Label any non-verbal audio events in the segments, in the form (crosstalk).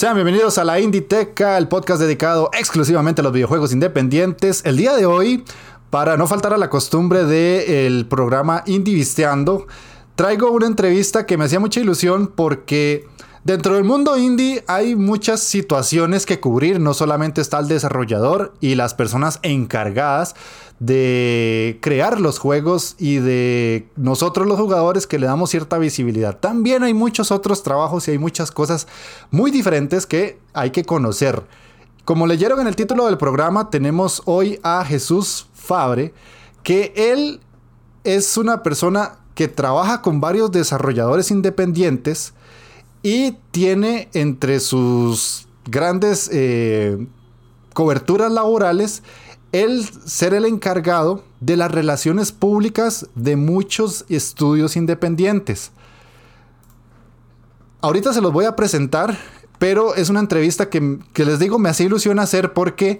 Sean bienvenidos a la Inditeca, el podcast dedicado exclusivamente a los videojuegos independientes. El día de hoy, para no faltar a la costumbre del programa Indivisteando, traigo una entrevista que me hacía mucha ilusión porque Dentro del mundo indie hay muchas situaciones que cubrir, no solamente está el desarrollador y las personas encargadas de crear los juegos y de nosotros los jugadores que le damos cierta visibilidad. También hay muchos otros trabajos y hay muchas cosas muy diferentes que hay que conocer. Como leyeron en el título del programa, tenemos hoy a Jesús Fabre, que él es una persona que trabaja con varios desarrolladores independientes, y tiene entre sus grandes eh, coberturas laborales el ser el encargado de las relaciones públicas de muchos estudios independientes. Ahorita se los voy a presentar, pero es una entrevista que, les digo me hace ilusión hacer porque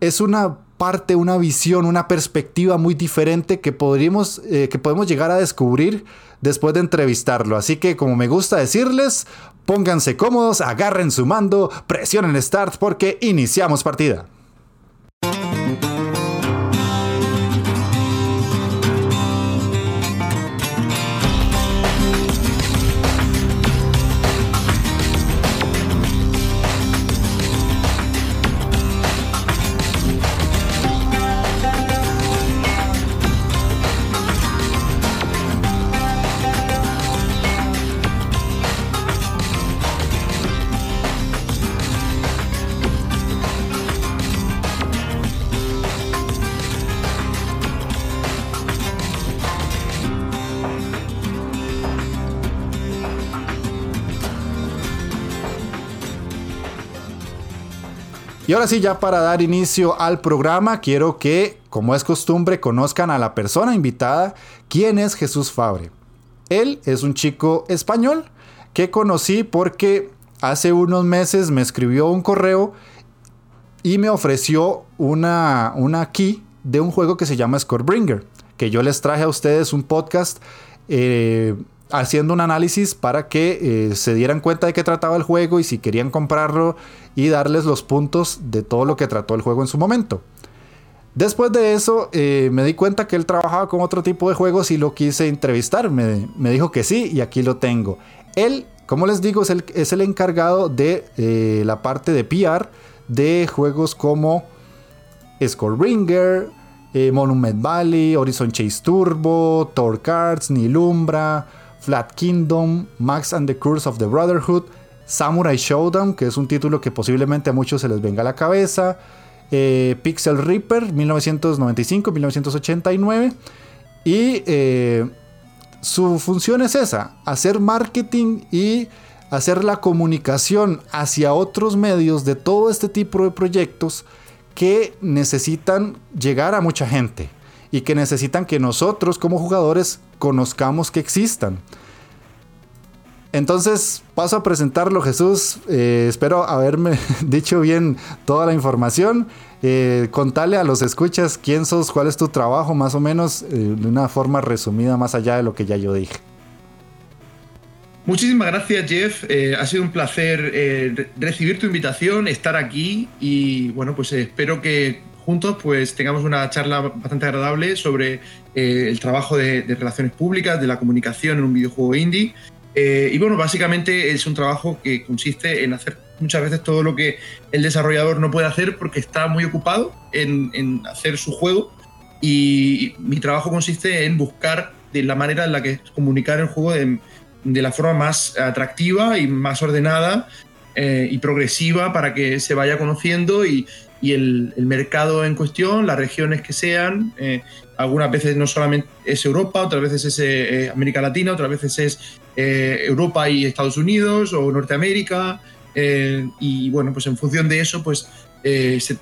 es una parte, una visión, una perspectiva muy diferente que, podríamos, eh, que podemos llegar a descubrir después de entrevistarlo. Así que como me gusta decirles, pónganse cómodos, agarren su mando, presionen Start porque iniciamos partida. Y ahora sí, ya para dar inicio al programa, quiero que, como es costumbre, conozcan a la persona invitada, quién es Jesús Fabre. Él es un chico español que conocí porque hace unos meses me escribió un correo y me ofreció una, una key de un juego que se llama Scorebringer, que yo les traje a ustedes un podcast eh, haciendo un análisis para que eh, se dieran cuenta de qué trataba el juego y si querían comprarlo y darles los puntos de todo lo que trató el juego en su momento. Después de eso eh, me di cuenta que él trabajaba con otro tipo de juegos y lo quise entrevistar. Me, dijo que sí y aquí lo tengo. Él, como les digo, es el, encargado de eh, la parte de PR de juegos como Scoreringer, Monument Valley, Horizon Chase Turbo, Thor Cards, Nilumbra, Flat Kingdom, Max and the Curse of the Brotherhood, Samurai Showdown, que es un título que posiblemente a muchos se les venga a la cabeza, eh, Pixel Reaper 1995-1989 y eh, su función es esa, hacer marketing y hacer la comunicación hacia otros medios de todo este tipo de proyectos que necesitan llegar a mucha gente y que necesitan que nosotros como jugadores conozcamos que existan. Entonces paso a presentarlo Jesús, eh, espero haberme (laughs) dicho bien toda la información. Eh, contale a los escuchas quién sos, cuál es tu trabajo, más o menos eh, de una forma resumida más allá de lo que ya yo dije. Muchísimas gracias Jeff, ha sido un placer recibir tu invitación, estar aquí y bueno, pues espero que juntos pues tengamos una charla bastante agradable sobre eh, el trabajo de, relaciones públicas, de la comunicación en un videojuego indie. Eh, y bueno, básicamente es un trabajo que consiste en hacer muchas veces todo lo que el desarrollador no puede hacer porque está muy ocupado en, hacer su juego. Y mi trabajo consiste en buscar de la manera en la que comunicar el juego de, la forma más atractiva y más ordenada eh, y progresiva para que se vaya conociendo y, y el, el, mercado en cuestión, las regiones que sean, eh, algunas veces no solamente es Europa, otras veces es eh, América Latina, otras veces es eh, Europa y Estados Unidos o Norteamérica. Eh, y bueno, pues en función de eso, pues se,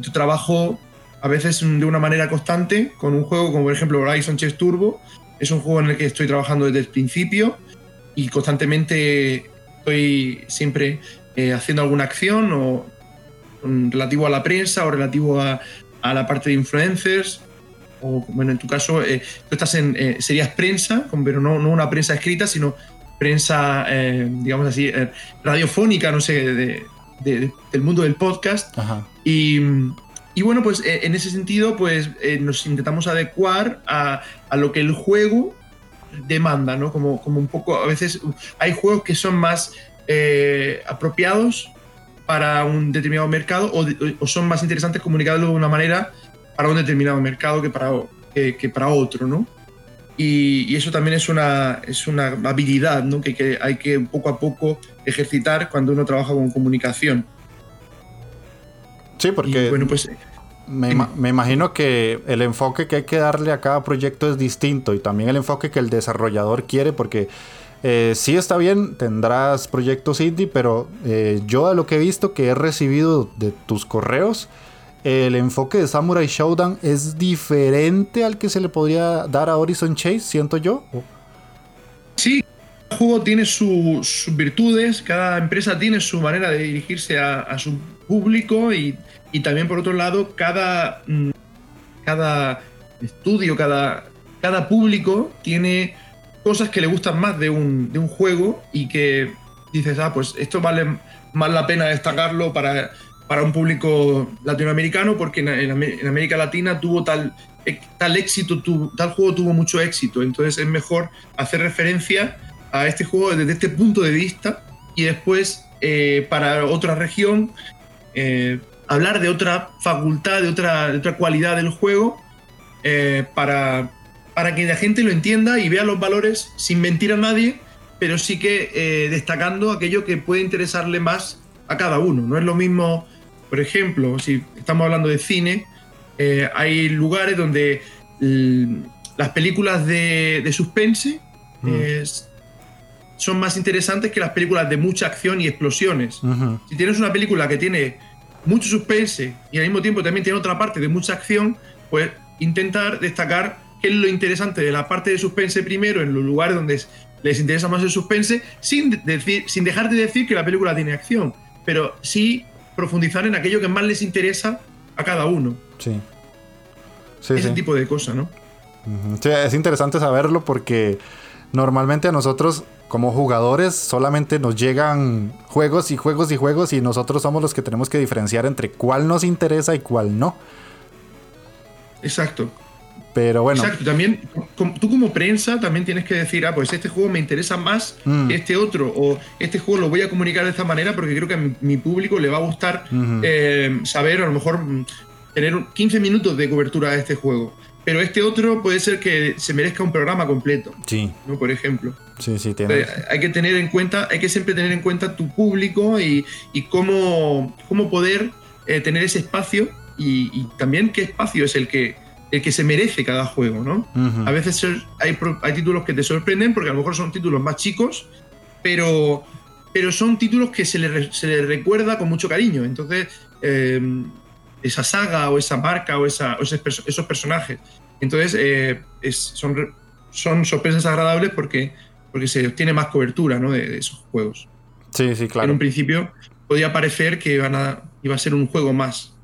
yo trabajo a veces de una manera constante con un juego como por ejemplo Horizon Chess Turbo. Es un juego en el que estoy trabajando desde el principio y constantemente estoy siempre haciendo alguna acción o relativo a la prensa o relativo a, a la parte de influencers o bueno, en tu caso, eh, tú estás en, eh, serías prensa, pero no, no, una prensa escrita, sino prensa, eh, digamos así, eh, radiofónica, no sé, de, de, del mundo del podcast. Y, y, bueno, pues eh, en ese sentido, pues nos intentamos adecuar a, a, lo que el juego demanda, ¿no? Como, como un poco, a veces hay juegos que son más apropiados para un determinado mercado o, o son más interesantes comunicarlo de una manera para un determinado mercado que para, que, que para otro, ¿no? Y, y, eso también es una, es una habilidad ¿no? que, que, hay que poco a poco ejercitar cuando uno trabaja con comunicación. Sí, porque y, bueno, pues, me, me, imagino que el enfoque que hay que darle a cada proyecto es distinto y también el enfoque que el desarrollador quiere porque eh, sí está bien, tendrás proyectos indie, pero eh, yo a lo que he visto que he recibido de tus correos, el enfoque de Samurai Showdown es diferente al que se le podría dar a Horizon Chase, siento yo. Sí, cada juego tiene su, sus virtudes, cada empresa tiene su manera de dirigirse a, a su público y, y, también por otro lado cada, mm, cada estudio, cada, cada público tiene cosas que le gustan más de un, de un juego y que dices, ah, pues esto vale más la pena destacarlo para para un público latinoamericano porque en, en, América Latina tuvo tal, tal éxito, tu, tal juego tuvo mucho éxito. Entonces es mejor hacer referencia a este juego desde este punto de vista y después eh, para otra región eh, hablar de otra facultad, de otra, de otra cualidad del juego eh, para, para que la gente lo entienda y vea los valores sin mentir a nadie, pero sí que destacando aquello que puede interesarle más a cada uno. No es lo mismo por ejemplo, si estamos hablando de cine, eh, hay lugares donde las películas de, de suspense mm. eh, son más interesantes que las películas de mucha acción y explosiones. Uh -huh. Si tienes una película que tiene mucho suspense y al mismo tiempo también tiene otra parte de mucha acción, pues intentar destacar qué es lo interesante de la parte de suspense primero en los lugares donde les interesa más el suspense, sin, decir, sin dejar de decir que la película tiene acción, pero sí profundizar en aquello que más les interesa a cada uno. Sí. sí Ese sí. tipo de cosas, ¿no? Sí, es interesante saberlo porque normalmente a nosotros como jugadores solamente nos llegan juegos y juegos y juegos y nosotros somos los que tenemos que diferenciar entre cuál nos interesa y cuál no. Exacto. Pero bueno. Exacto, también tú como prensa también tienes que decir, ah, pues este juego me interesa más mm. que este otro, o este juego lo voy a comunicar de esta manera porque creo que a mi, mi público le va a gustar uh -huh. eh, saber, a lo mejor tener 15 minutos de cobertura de este juego. Pero este otro puede ser que se merezca un programa completo. Sí. ¿no? Por ejemplo. Sí, sí, tienes. Hay que tener en cuenta, hay que siempre tener en cuenta tu público y, y cómo, cómo poder eh, tener ese espacio y, y también qué espacio es el que el que se merece cada juego, ¿no? Uh -huh. A veces hay, hay, títulos que te sorprenden porque a lo mejor son títulos más chicos, pero, pero son títulos que se les se le recuerda con mucho cariño. Entonces, eh, esa saga o esa marca o, esa, o esos, esos, personajes. Entonces, eh, es, son, son sorpresas agradables porque, porque se obtiene más cobertura ¿no? de, de, esos juegos. Sí, sí, claro. En un principio podía parecer que iban a, iba a ser un juego más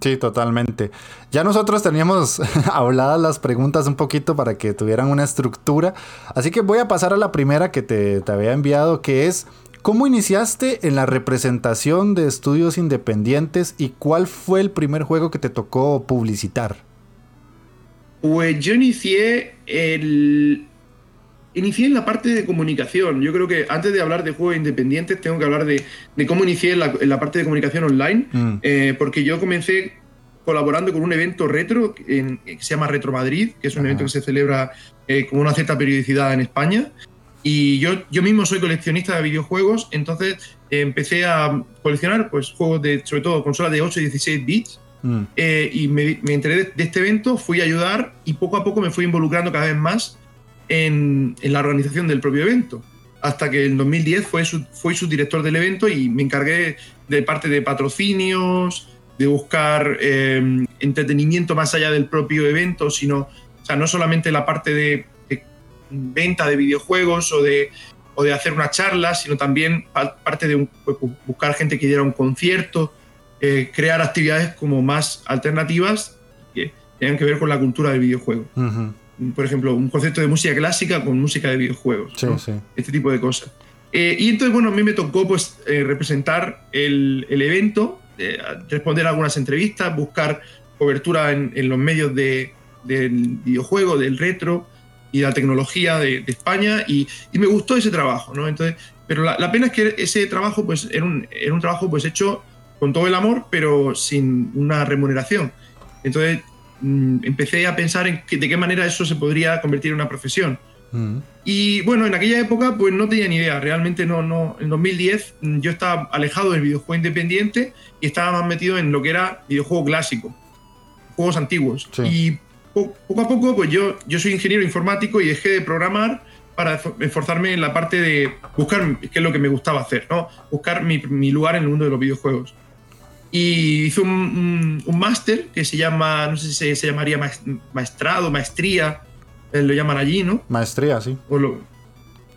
sí, totalmente. Ya nosotros teníamos (laughs) habladas las preguntas un poquito para que tuvieran una estructura. Así que voy a pasar a la primera que te, había enviado, que es ¿cómo iniciaste en la representación de estudios independientes y cuál fue el primer juego que te tocó publicitar? Pues yo inicié el, inicié en la parte de comunicación. Yo creo que antes de hablar de juegos independientes, tengo que hablar de, de cómo inicié en la, en la, parte de comunicación online, mm. eh, porque yo comencé colaborando con un evento retro en, que se llama Retro Madrid, que es un Ajá. evento que se celebra eh, con una cierta periodicidad en España. Y yo, yo mismo soy coleccionista de videojuegos, entonces eh, empecé a coleccionar pues, juegos de, sobre todo, consolas de 8 y 16 bits. Mm. Eh, y me, me enteré de, de este evento, fui a ayudar y poco a poco me fui involucrando cada vez más en, en la organización del propio evento. Hasta que en 2010 fue su, fui subdirector del evento y me encargué de parte de patrocinios, de buscar eh, entretenimiento más allá del propio evento, sino, o sea, no solamente la parte de, de venta de videojuegos o de, o de hacer una charla, sino también pa- parte de un- pues, bu- buscar gente que diera un concierto, eh, crear actividades como más alternativas que tengan que ver con la cultura del videojuego. Ujú. Por ejemplo, un concepto de música clásica con música de videojuegos. Sí, ¿no? sí. este tipo de cosas. Eh, y entonces, bueno, a mí me tocó pues eh, representar el, el evento, eh, responder algunas entrevistas, buscar cobertura en, en los medios de, del videojuego, del retro y de la tecnología de, de España y, y me gustó ese trabajo, ¿no? Entonces, pero la, la pena es que ese trabajo pues era un, era un trabajo pues hecho con todo el amor, pero sin una remuneración. Entonces, mm, empecé a pensar en que- de qué manera eso se podría convertir en una profesión. Mm. Y bueno, en aquella época pues no tenía ni idea, realmente no, no, en 2010 mm, yo estaba alejado del videojuego independiente y estaba más metido en lo que era videojuego clásico, juegos antiguos. Sí. Y po- poco a poco pues yo, yo soy ingeniero informático y dejé de programar para esfor- esforzarme en la parte de buscar qué es lo que me gustaba hacer, ¿no? Buscar mi, mi lugar en el mundo de los videojuegos. Y hice un, un- un máster que se llama, no sé si se, se llamaría maes- maestrado, maestría, eh, lo llaman allí, ¿no? Maestría, sí. o lo-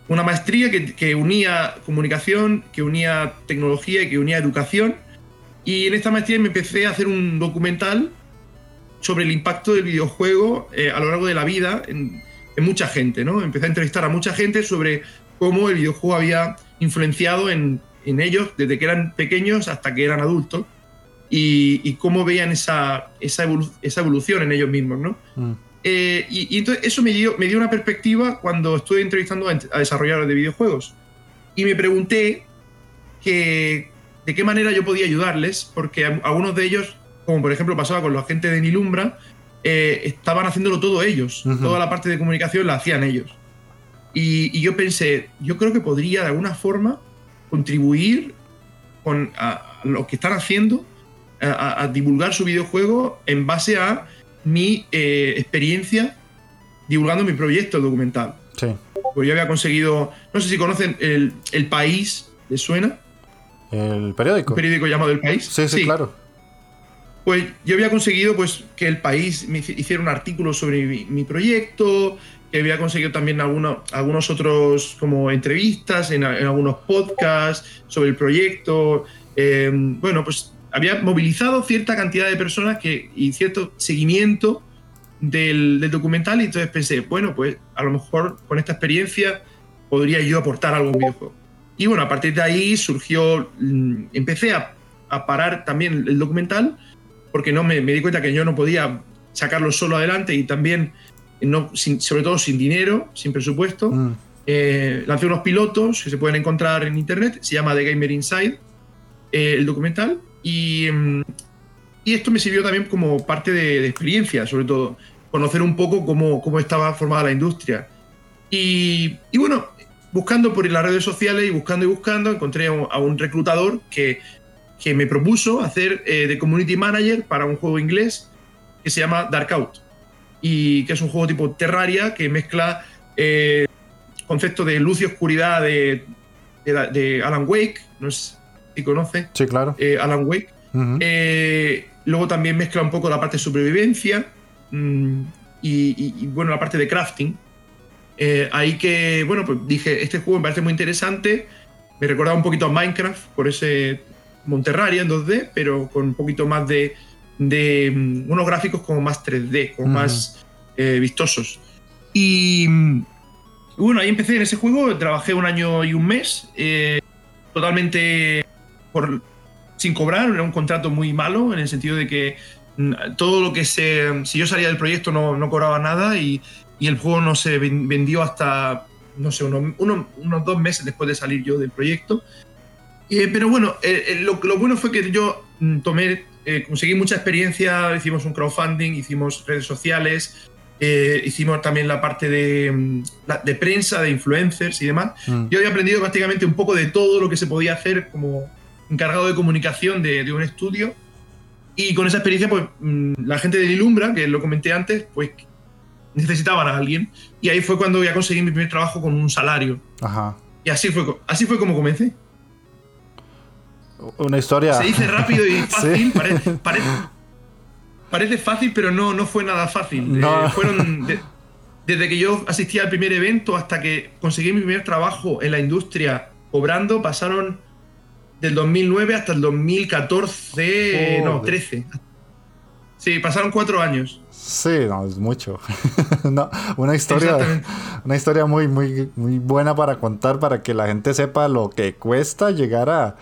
una maestría que, que unía comunicación, que unía tecnología y que unía educación. Y en esta maestría me empecé a hacer un documental sobre el impacto del videojuego eh, a lo largo de la vida en, en mucha gente. ¿no? Empecé a entrevistar a mucha gente sobre cómo el videojuego había influenciado en, en ellos desde que eran pequeños hasta que eran adultos y, y cómo veían esa, esa, evolu- esa evolución en ellos mismos. ¿no? Mm. Eh, y, y entonces eso me dio, me dio una perspectiva cuando estuve entrevistando a, a desarrolladores de videojuegos. Y me pregunté que, de qué manera yo podía ayudarles, porque a- algunos de ellos, como por ejemplo pasaba con la gente de Nilumbra, eh, estaban haciéndolo todo ellos. Ujú. Toda la parte de comunicación la hacían ellos. Y, y yo pensé, yo creo que podría de alguna forma contribuir con a- a lo que están haciendo, a- divulgar su videojuego en base a mi eh, experiencia divulgando mi proyecto documental. Sí. Pues yo había conseguido, no sé si conocen El, El País, ¿les suena? El periódico. Un periódico llamado El País. Sí, sí, claro. Pues yo había conseguido pues, que El País me hici- hiciera un artículo sobre mi, mi proyecto, que había conseguido también alguno- algunos otros como entrevistas en algunos podcasts sobre el proyecto. Eh, bueno, pues había movilizado cierta cantidad de personas que, y cierto seguimiento del, del documental y entonces pensé, bueno, pues a lo mejor con esta experiencia podría yo aportar algo a un videojuego. Y bueno, a partir de ahí surgió, mm, empecé a, a parar también el documental porque no me, me di cuenta que yo no podía sacarlo solo adelante y también, no, sin- sobre todo sin dinero, sin presupuesto. Mm. Eh, lancé unos pilotos que se pueden encontrar en internet, se llama The Gamer Inside, eh, el documental, y, mm, y esto me sirvió también como parte de, experiencia, sobre todo, conocer un poco cómo, cómo estaba formada la industria. Y, bueno, buscando por las redes sociales y buscando y buscando, encontré a un, reclutador que, que me propuso hacer eh, de community manager para un juego inglés que se llama Dark Out, y que es un juego tipo Terraria que mezcla eh, concepto de luz y oscuridad de, de, de Alan Wake, no sé si conoce Sí, claro. eh, Alan Wake. Eh, luego también mezcla un poco la parte de supervivencia mm, y, y- y, bueno, la parte de crafting. Eh, ahí que, bueno, pues dije, este juego me parece muy interesante. Me recordaba un poquito a Minecraft por ese Monterraria en 2D, pero con un poquito más de, de, mm, unos gráficos como más 3D, como más vistosos. Y mm, bueno, ahí empecé en ese juego, trabajé un año y un mes, eh, totalmente por, sin cobrar, era un contrato muy malo en el sentido de que mm, todo lo que se. Si yo salía del proyecto no, no cobraba nada y, y el juego no se ven- vendió hasta, no sé, unos, unos, unos dos meses después de salir yo del proyecto. Eh, pero bueno, eh, eh, lo, lo bueno fue que yo mm, tomé, eh, conseguí mucha experiencia, hicimos un crowdfunding, hicimos redes sociales, eh, hicimos también la parte de, mm, de, prensa, de influencers y demás. Mm. Yo había aprendido prácticamente un poco de todo lo que se podía hacer como encargado de comunicación de, de un estudio. Y con esa experiencia, pues mm, la gente de Lilumbra, que lo comenté antes, pues necesitaban a alguien. Y ahí fue cuando ya conseguí mi primer trabajo con un salario. Ajá. Y así fue, así fue como comencé. Una historia. Se dice rápido y (laughs) fácil. parece, fácil, pero no, no fue nada fácil. Eh, fueron. desde que yo asistí al primer evento hasta que conseguí mi primer trabajo en la industria cobrando, pasaron del 2009 hasta el 2014, no, 13. Sí, pasaron cuatro años. Sí, no, es mucho. (laughs) una historia, una historia muy, muy, muy buena para contar para que la gente sepa lo que cuesta llegar a,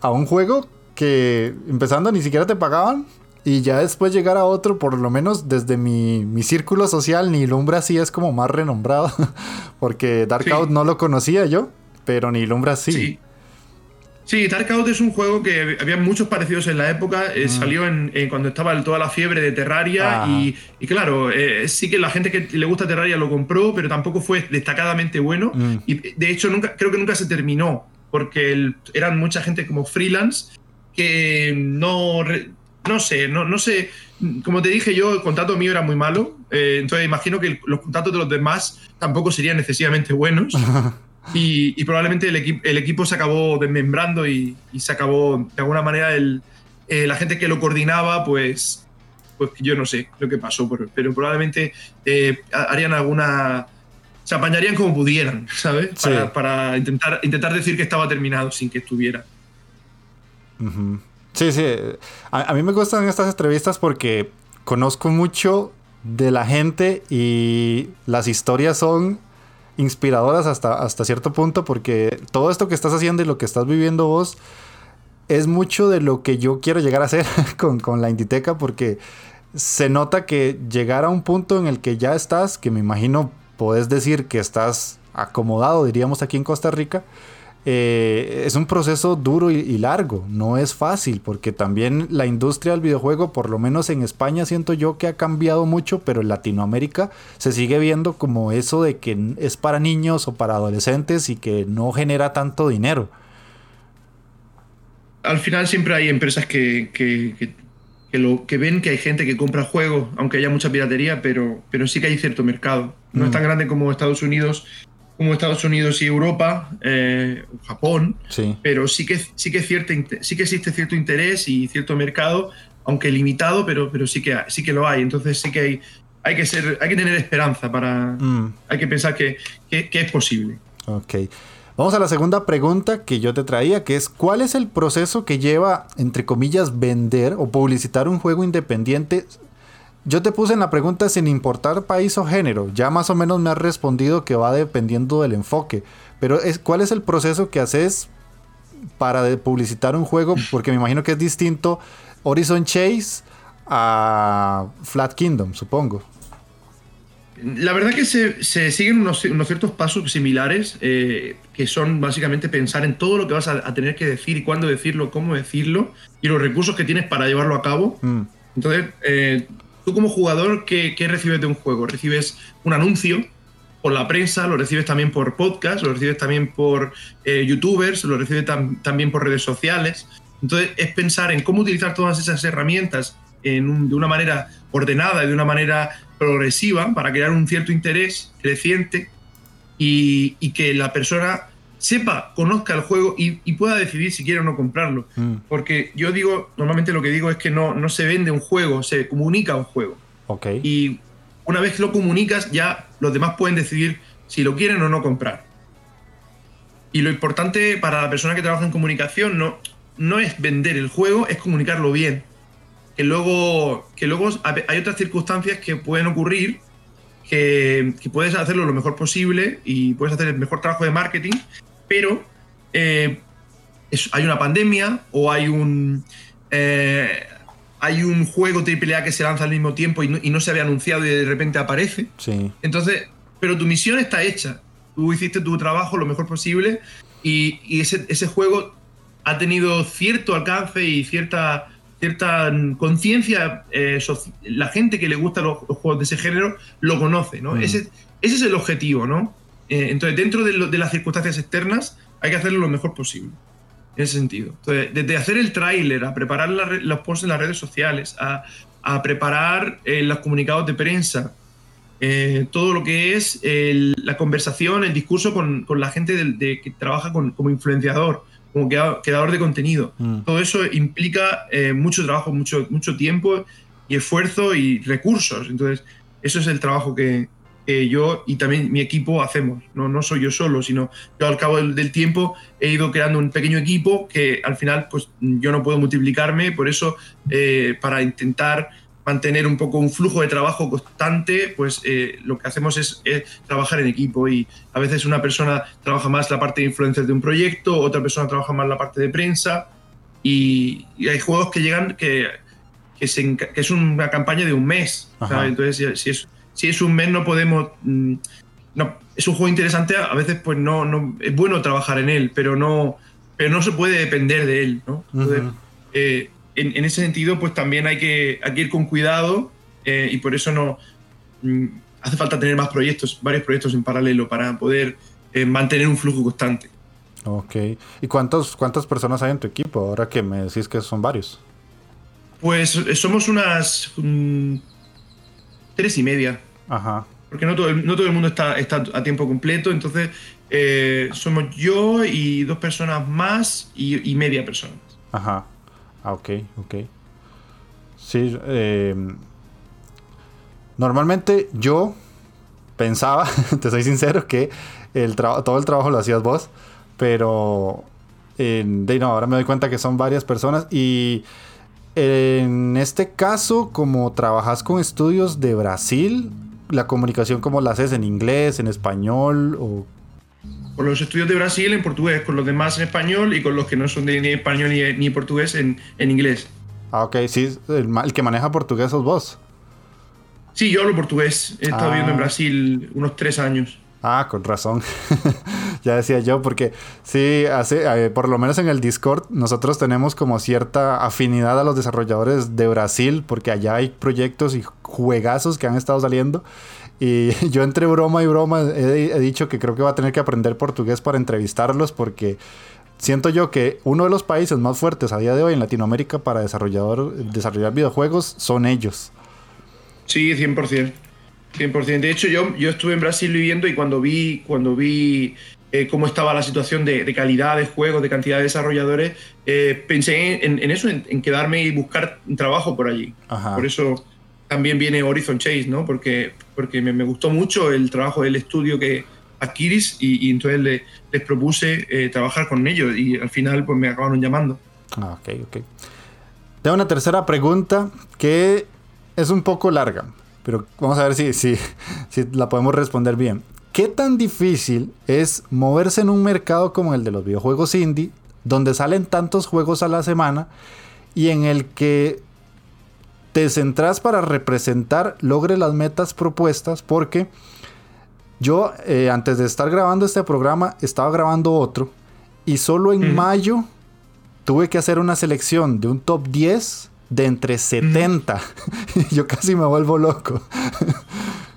a un juego que empezando ni siquiera te pagaban y ya después llegar a otro, por lo menos desde mi, mi círculo social, ni Lumbra sí es como más renombrado, (laughs) porque Darkout no lo conocía yo, pero ni Lumbra sí. Sí. Sí, Darkout es un juego que había muchos parecidos en la época. Eh, mm. Salió en, cuando estaba toda la fiebre de Terraria. Y, claro, eh, sí que la gente que le gusta Terraria lo compró, pero tampoco fue destacadamente bueno. Mm. Y de hecho, nunca, creo que nunca se terminó, porque eran mucha gente como freelance que no. No sé, no, no sé. Como te dije yo, el contrato mío era muy malo. Eh, entonces imagino que los contratos de los demás tampoco serían excesivamente buenos. (laughs) Y, probablemente el, el, equipo se acabó desmembrando y, se acabó, de alguna manera, el, eh, la gente que lo coordinaba, pues, pues yo no sé lo que pasó, pero, probablemente eh, harían alguna... Se apañarían como pudieran, ¿sabes? Para, intentar, intentar decir que estaba terminado sin que estuviera. Sí, sí. A, mí me gustan estas entrevistas porque conozco mucho de la gente y las historias son inspiradoras hasta, hasta cierto punto porque todo esto que estás haciendo y lo que estás viviendo vos es mucho de lo que yo quiero llegar a hacer (laughs) con, la Inditeca porque se nota que llegar a un punto en el que ya estás, que me imagino podés decir que estás acomodado, diríamos aquí en Costa Rica, eh, es un proceso duro y, largo, no es fácil, porque también la industria del videojuego, por lo menos en España, siento yo que ha cambiado mucho, pero en Latinoamérica se sigue viendo como eso de que es para niños o para adolescentes y que no genera tanto dinero. Al final siempre hay empresas que, que, lo, que ven que hay gente que compra juegos, aunque haya mucha piratería, pero, pero sí que hay cierto mercado. No es mm. tan grande como Estados Unidos como Estados Unidos y Europa, eh, Japón, pero sí que, sí, que cierto, sí que existe cierto interés y cierto mercado, aunque limitado, pero, pero sí, que, sí que lo hay. Entonces sí que hay, hay, que, ser, hay que tener esperanza para... Mm. Hay que pensar que, que, que es posible. Ok. Vamos a la segunda pregunta que yo te traía, que es ¿cuál es el proceso que lleva, entre comillas, vender o publicitar un juego independiente yo te puse en la pregunta sin importar país o género. Ya más o menos me has respondido que va dependiendo del enfoque. Pero es, ¿cuál es el proceso que haces para publicitar un juego? Porque me imagino que es distinto Horizon Chase a Flat Kingdom, supongo. La verdad que se, siguen unos, ciertos pasos similares, eh, que son básicamente pensar en todo lo que vas a, tener que decir y cuándo decirlo, cómo decirlo, y los recursos que tienes para llevarlo a cabo. Mm. Entonces, eh, Tú como jugador, ¿qué, recibes de un juego? Recibes un anuncio por la prensa, lo recibes también por podcast, lo recibes también por eh, youtubers, lo recibes también por redes sociales. Entonces es pensar en cómo utilizar todas esas herramientas de una manera ordenada y de una manera progresiva para crear un cierto interés creciente y que la persona sepa, conozca el juego y, pueda decidir si quiere o no comprarlo. Mm. Porque yo digo, normalmente lo que digo es que no, no se vende un juego, se comunica un juego. Okay. Y una vez que lo comunicas, ya los demás pueden decidir si lo quieren o no comprar. Y lo importante para la persona que trabaja en comunicación no, no es vender el juego, es comunicarlo bien. Que luego, que luego hay otras circunstancias que pueden ocurrir que, que, puedes hacerlo lo mejor posible y puedes hacer el mejor trabajo de marketing pero eh, hay una pandemia o hay un, eh, hay un juego AAA que se lanza al mismo tiempo y no, se había anunciado y de repente aparece. Sí. Entonces, pero tu misión está hecha. Tú hiciste tu trabajo lo mejor posible y, ese, juego ha tenido cierto alcance y cierta, cierta conciencia, eh, la gente que le gusta los, juegos de ese género lo conoce, ¿no? Mm. Ese, ese, es el objetivo, ¿no? Eh, entonces, dentro de, las circunstancias externas, hay que hacerlo lo mejor posible. En ese sentido. Entonces, desde hacer el tráiler, a preparar los posts en las redes sociales, a, a preparar eh, los comunicados de prensa, todo lo que es la conversación, el discurso con, con la gente de, que trabaja como influenciador, como creador de contenido. Mm. Todo eso implica eh, mucho trabajo, mucho, mucho tiempo y esfuerzo y recursos. Entonces, eso es el trabajo que, yo y también mi equipo hacemos. No, no soy yo solo, sino yo al cabo del, tiempo he ido creando un pequeño equipo que al final pues yo no puedo multiplicarme, por eso eh, para intentar mantener un poco un flujo de trabajo constante, pues eh, lo que hacemos es, trabajar en equipo y a veces una persona trabaja más la parte de influencias de un proyecto, otra persona trabaja más la parte de prensa y, hay juegos que llegan que, que, es una campaña de un mes. Entonces, si es, si es un mes no podemos... Mm, no, es un juego interesante, a veces pues no, no es bueno trabajar en él, pero no, pero no se puede depender de él. ¿no? en, ese sentido, pues también hay que, ir con cuidado eh, y por eso no mm, hace falta tener más proyectos, varios proyectos en paralelo para poder eh, mantener un flujo constante. Ok. ¿Y cuántos, cuántas personas hay en tu equipo ahora que me decís que son varios? Pues eh, somos unas mm, tres y media. Ajá. Porque no todo, el mundo está, está a tiempo completo, entonces somos yo y dos personas más y, y media persona. Ajá. Ah, ok, ok. Sí, eh, normalmente yo pensaba, (laughs) te soy sincero, que el todo el trabajo lo hacías vos, pero de, no, ahora me doy cuenta que son varias personas y en este caso, como trabajas con estudios de Brasil, la comunicación como la haces en inglés, en español o con los estudios de Brasil en portugués, con los demás en español y con los que no son de ni español ni, portugués en, inglés. Ah, ok, sí, el, que maneja portugués sos vos. Sí, yo hablo portugués. He estado viviendo en ah. Brasil unos tres años. Ah, con razón. (laughs) ya decía yo, porque sí, hace, eh, por lo menos en el Discord, nosotros tenemos como cierta afinidad a los desarrolladores de Brasil, porque allá hay proyectos y juegazos que han estado saliendo. Y (laughs) yo entre broma y broma he, dicho que creo que va a tener que aprender portugués para entrevistarlos porque siento yo que uno de los países más fuertes a día de hoy en Latinoamérica para desarrollador, desarrollar videojuegos son ellos. Sí, 100%. 100%. De hecho, yo, yo estuve en Brasil viviendo y cuando vi, cuando vi eh, cómo estaba la situación de, calidad de juegos, de cantidad de desarrolladores, eh, pensé en, eso, en, quedarme y buscar trabajo por allí. Por eso también viene Horizon Chase, ¿no? Porque, porque me, gustó mucho el trabajo del estudio que adquiris y, entonces les propuse eh, trabajar con ellos y al final pues me acabaron llamando. Ah, ok, ok. Tengo una tercera pregunta que es un poco larga, pero vamos a ver si, si, si la podemos responder bien. ¿Qué tan difícil es moverse en un mercado como el de los videojuegos indie, donde salen tantos juegos a la semana y en el que te centras para representar, logre las metas propuestas, porque yo eh, antes de estar grabando este programa estaba grabando otro y solo en mayo tuve que hacer una selección de un top 10 de entre 70. (laughs) yo casi me vuelvo loco.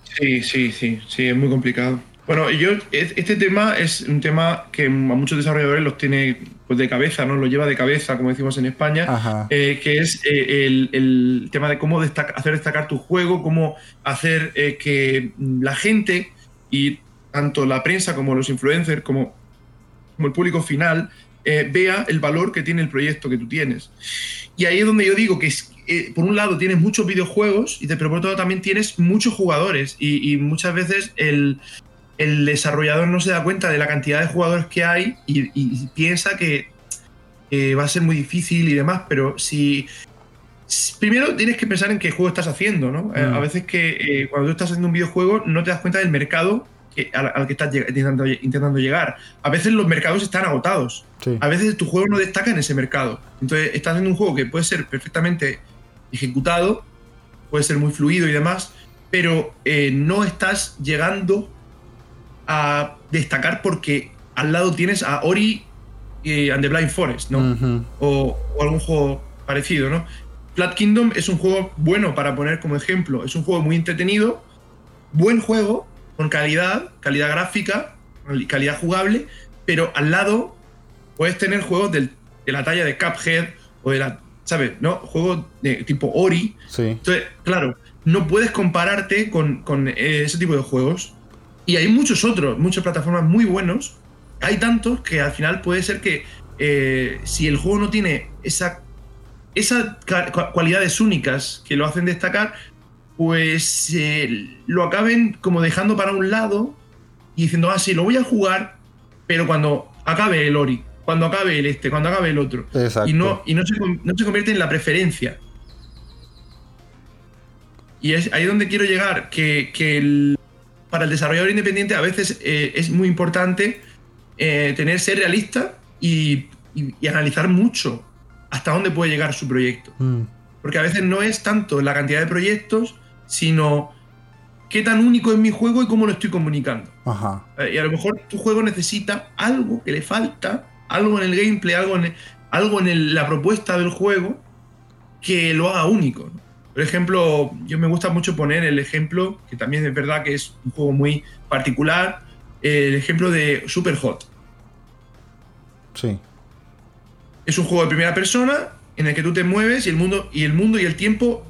sí, sí, sí, sí, es muy complicado. Bueno, yo, este tema es un tema que a muchos desarrolladores los tiene pues, de cabeza, ¿no? Lo lleva de cabeza, como decimos en España, eh, que es eh, el, tema de cómo hacer destacar tu juego, cómo hacer eh, que la gente y tanto la prensa como los influencers, como, como el público final, vea el valor que tiene el proyecto que tú tienes. Y ahí es donde yo digo que por un lado tienes muchos videojuegos, y pero por otro lado también tienes muchos jugadores y muchas veces el, el desarrollador no se da cuenta de la cantidad de jugadores que hay y, piensa que va a ser muy difícil y demás, pero si... Primero tienes que pensar en qué juego estás haciendo, ¿no? Eh, a mm. veces que eh, cuando tú estás haciendo un videojuego no te das cuenta del mercado al, que estás intentando, llegar. A veces los mercados están agotados. A veces tu juego no destaca en ese mercado. Entonces estás haciendo un juego que puede ser perfectamente ejecutado, puede ser muy fluido y demás, pero eh, no estás llegando a destacar porque al lado tienes a Ori y and the Blind Forest, ¿no? o, algún juego parecido, ¿no? Flat Kingdom es un juego bueno para poner como ejemplo. Es un juego muy entretenido, buen juego, con calidad, calidad gráfica, calidad jugable, pero al lado puedes tener juegos de la talla de Cuphead o de la, ¿sabes? ¿No? Juegos de tipo Ori. Sí. Entonces, claro, no puedes compararte con, con ese tipo de juegos. Y hay muchos otros, muchas plataformas muy buenos. Hay tantos que al final puede ser que eh, si el juego no tiene esa, esas cualidades únicas que lo hacen destacar, pues eh, lo acaben como dejando para un lado y diciendo, ah, sí, lo voy a jugar, pero cuando acabe el Ori, cuando acabe el este, cuando acabe el otro. Exacto. Y, no, y no, se, no se convierte en la preferencia. Y es ahí donde quiero llegar, que, que el, para el desarrollador independiente a veces eh, es muy importante eh, tener ser realista y, y, y, analizar mucho hasta dónde puede llegar su proyecto. Mm. Porque a veces no es tanto la cantidad de proyectos, sino qué tan único es mi juego y cómo lo estoy comunicando. Ajá. Eh, y a lo mejor tu juego necesita algo que le falta, algo en el gameplay, algo en, algo en el, la propuesta del juego que lo haga único. ¿no? Por ejemplo, yo me gusta mucho poner el ejemplo, que también es verdad que es un juego muy particular, el ejemplo de Super Hot. Sí. Es un juego de primera persona en el que tú te mueves y el mundo y el, mundo y el tiempo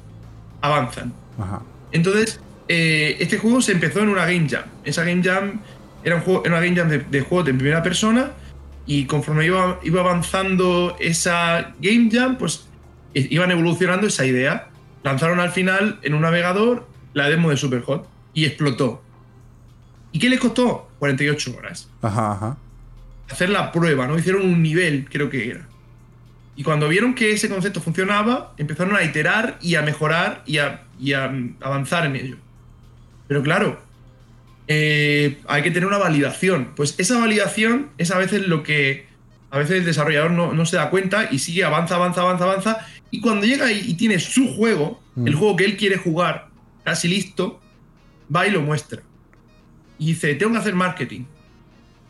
avanzan. Ajá. Entonces, eh, este juego se empezó en una Game Jam. Esa Game Jam era, un juego, era una Game Jam de, de juegos de primera persona y conforme iba, iba avanzando esa Game Jam, pues iban evolucionando esa idea. Lanzaron al final en un navegador la demo de Superhot y explotó. ¿Y qué les costó? 48 horas. Ajá, ajá. Hacer la prueba, ¿no? Hicieron un nivel, creo que era. Y cuando vieron que ese concepto funcionaba, empezaron a iterar y a mejorar y a, y a avanzar en ello. Pero claro, eh, hay que tener una validación. Pues esa validación es a veces lo que a veces el desarrollador no, no se da cuenta y sigue, avanza, avanza, avanza, avanza. Y cuando llega y, y tiene su juego, mm. el juego que él quiere jugar, casi listo, va y lo muestra. Y dice, tengo que hacer marketing.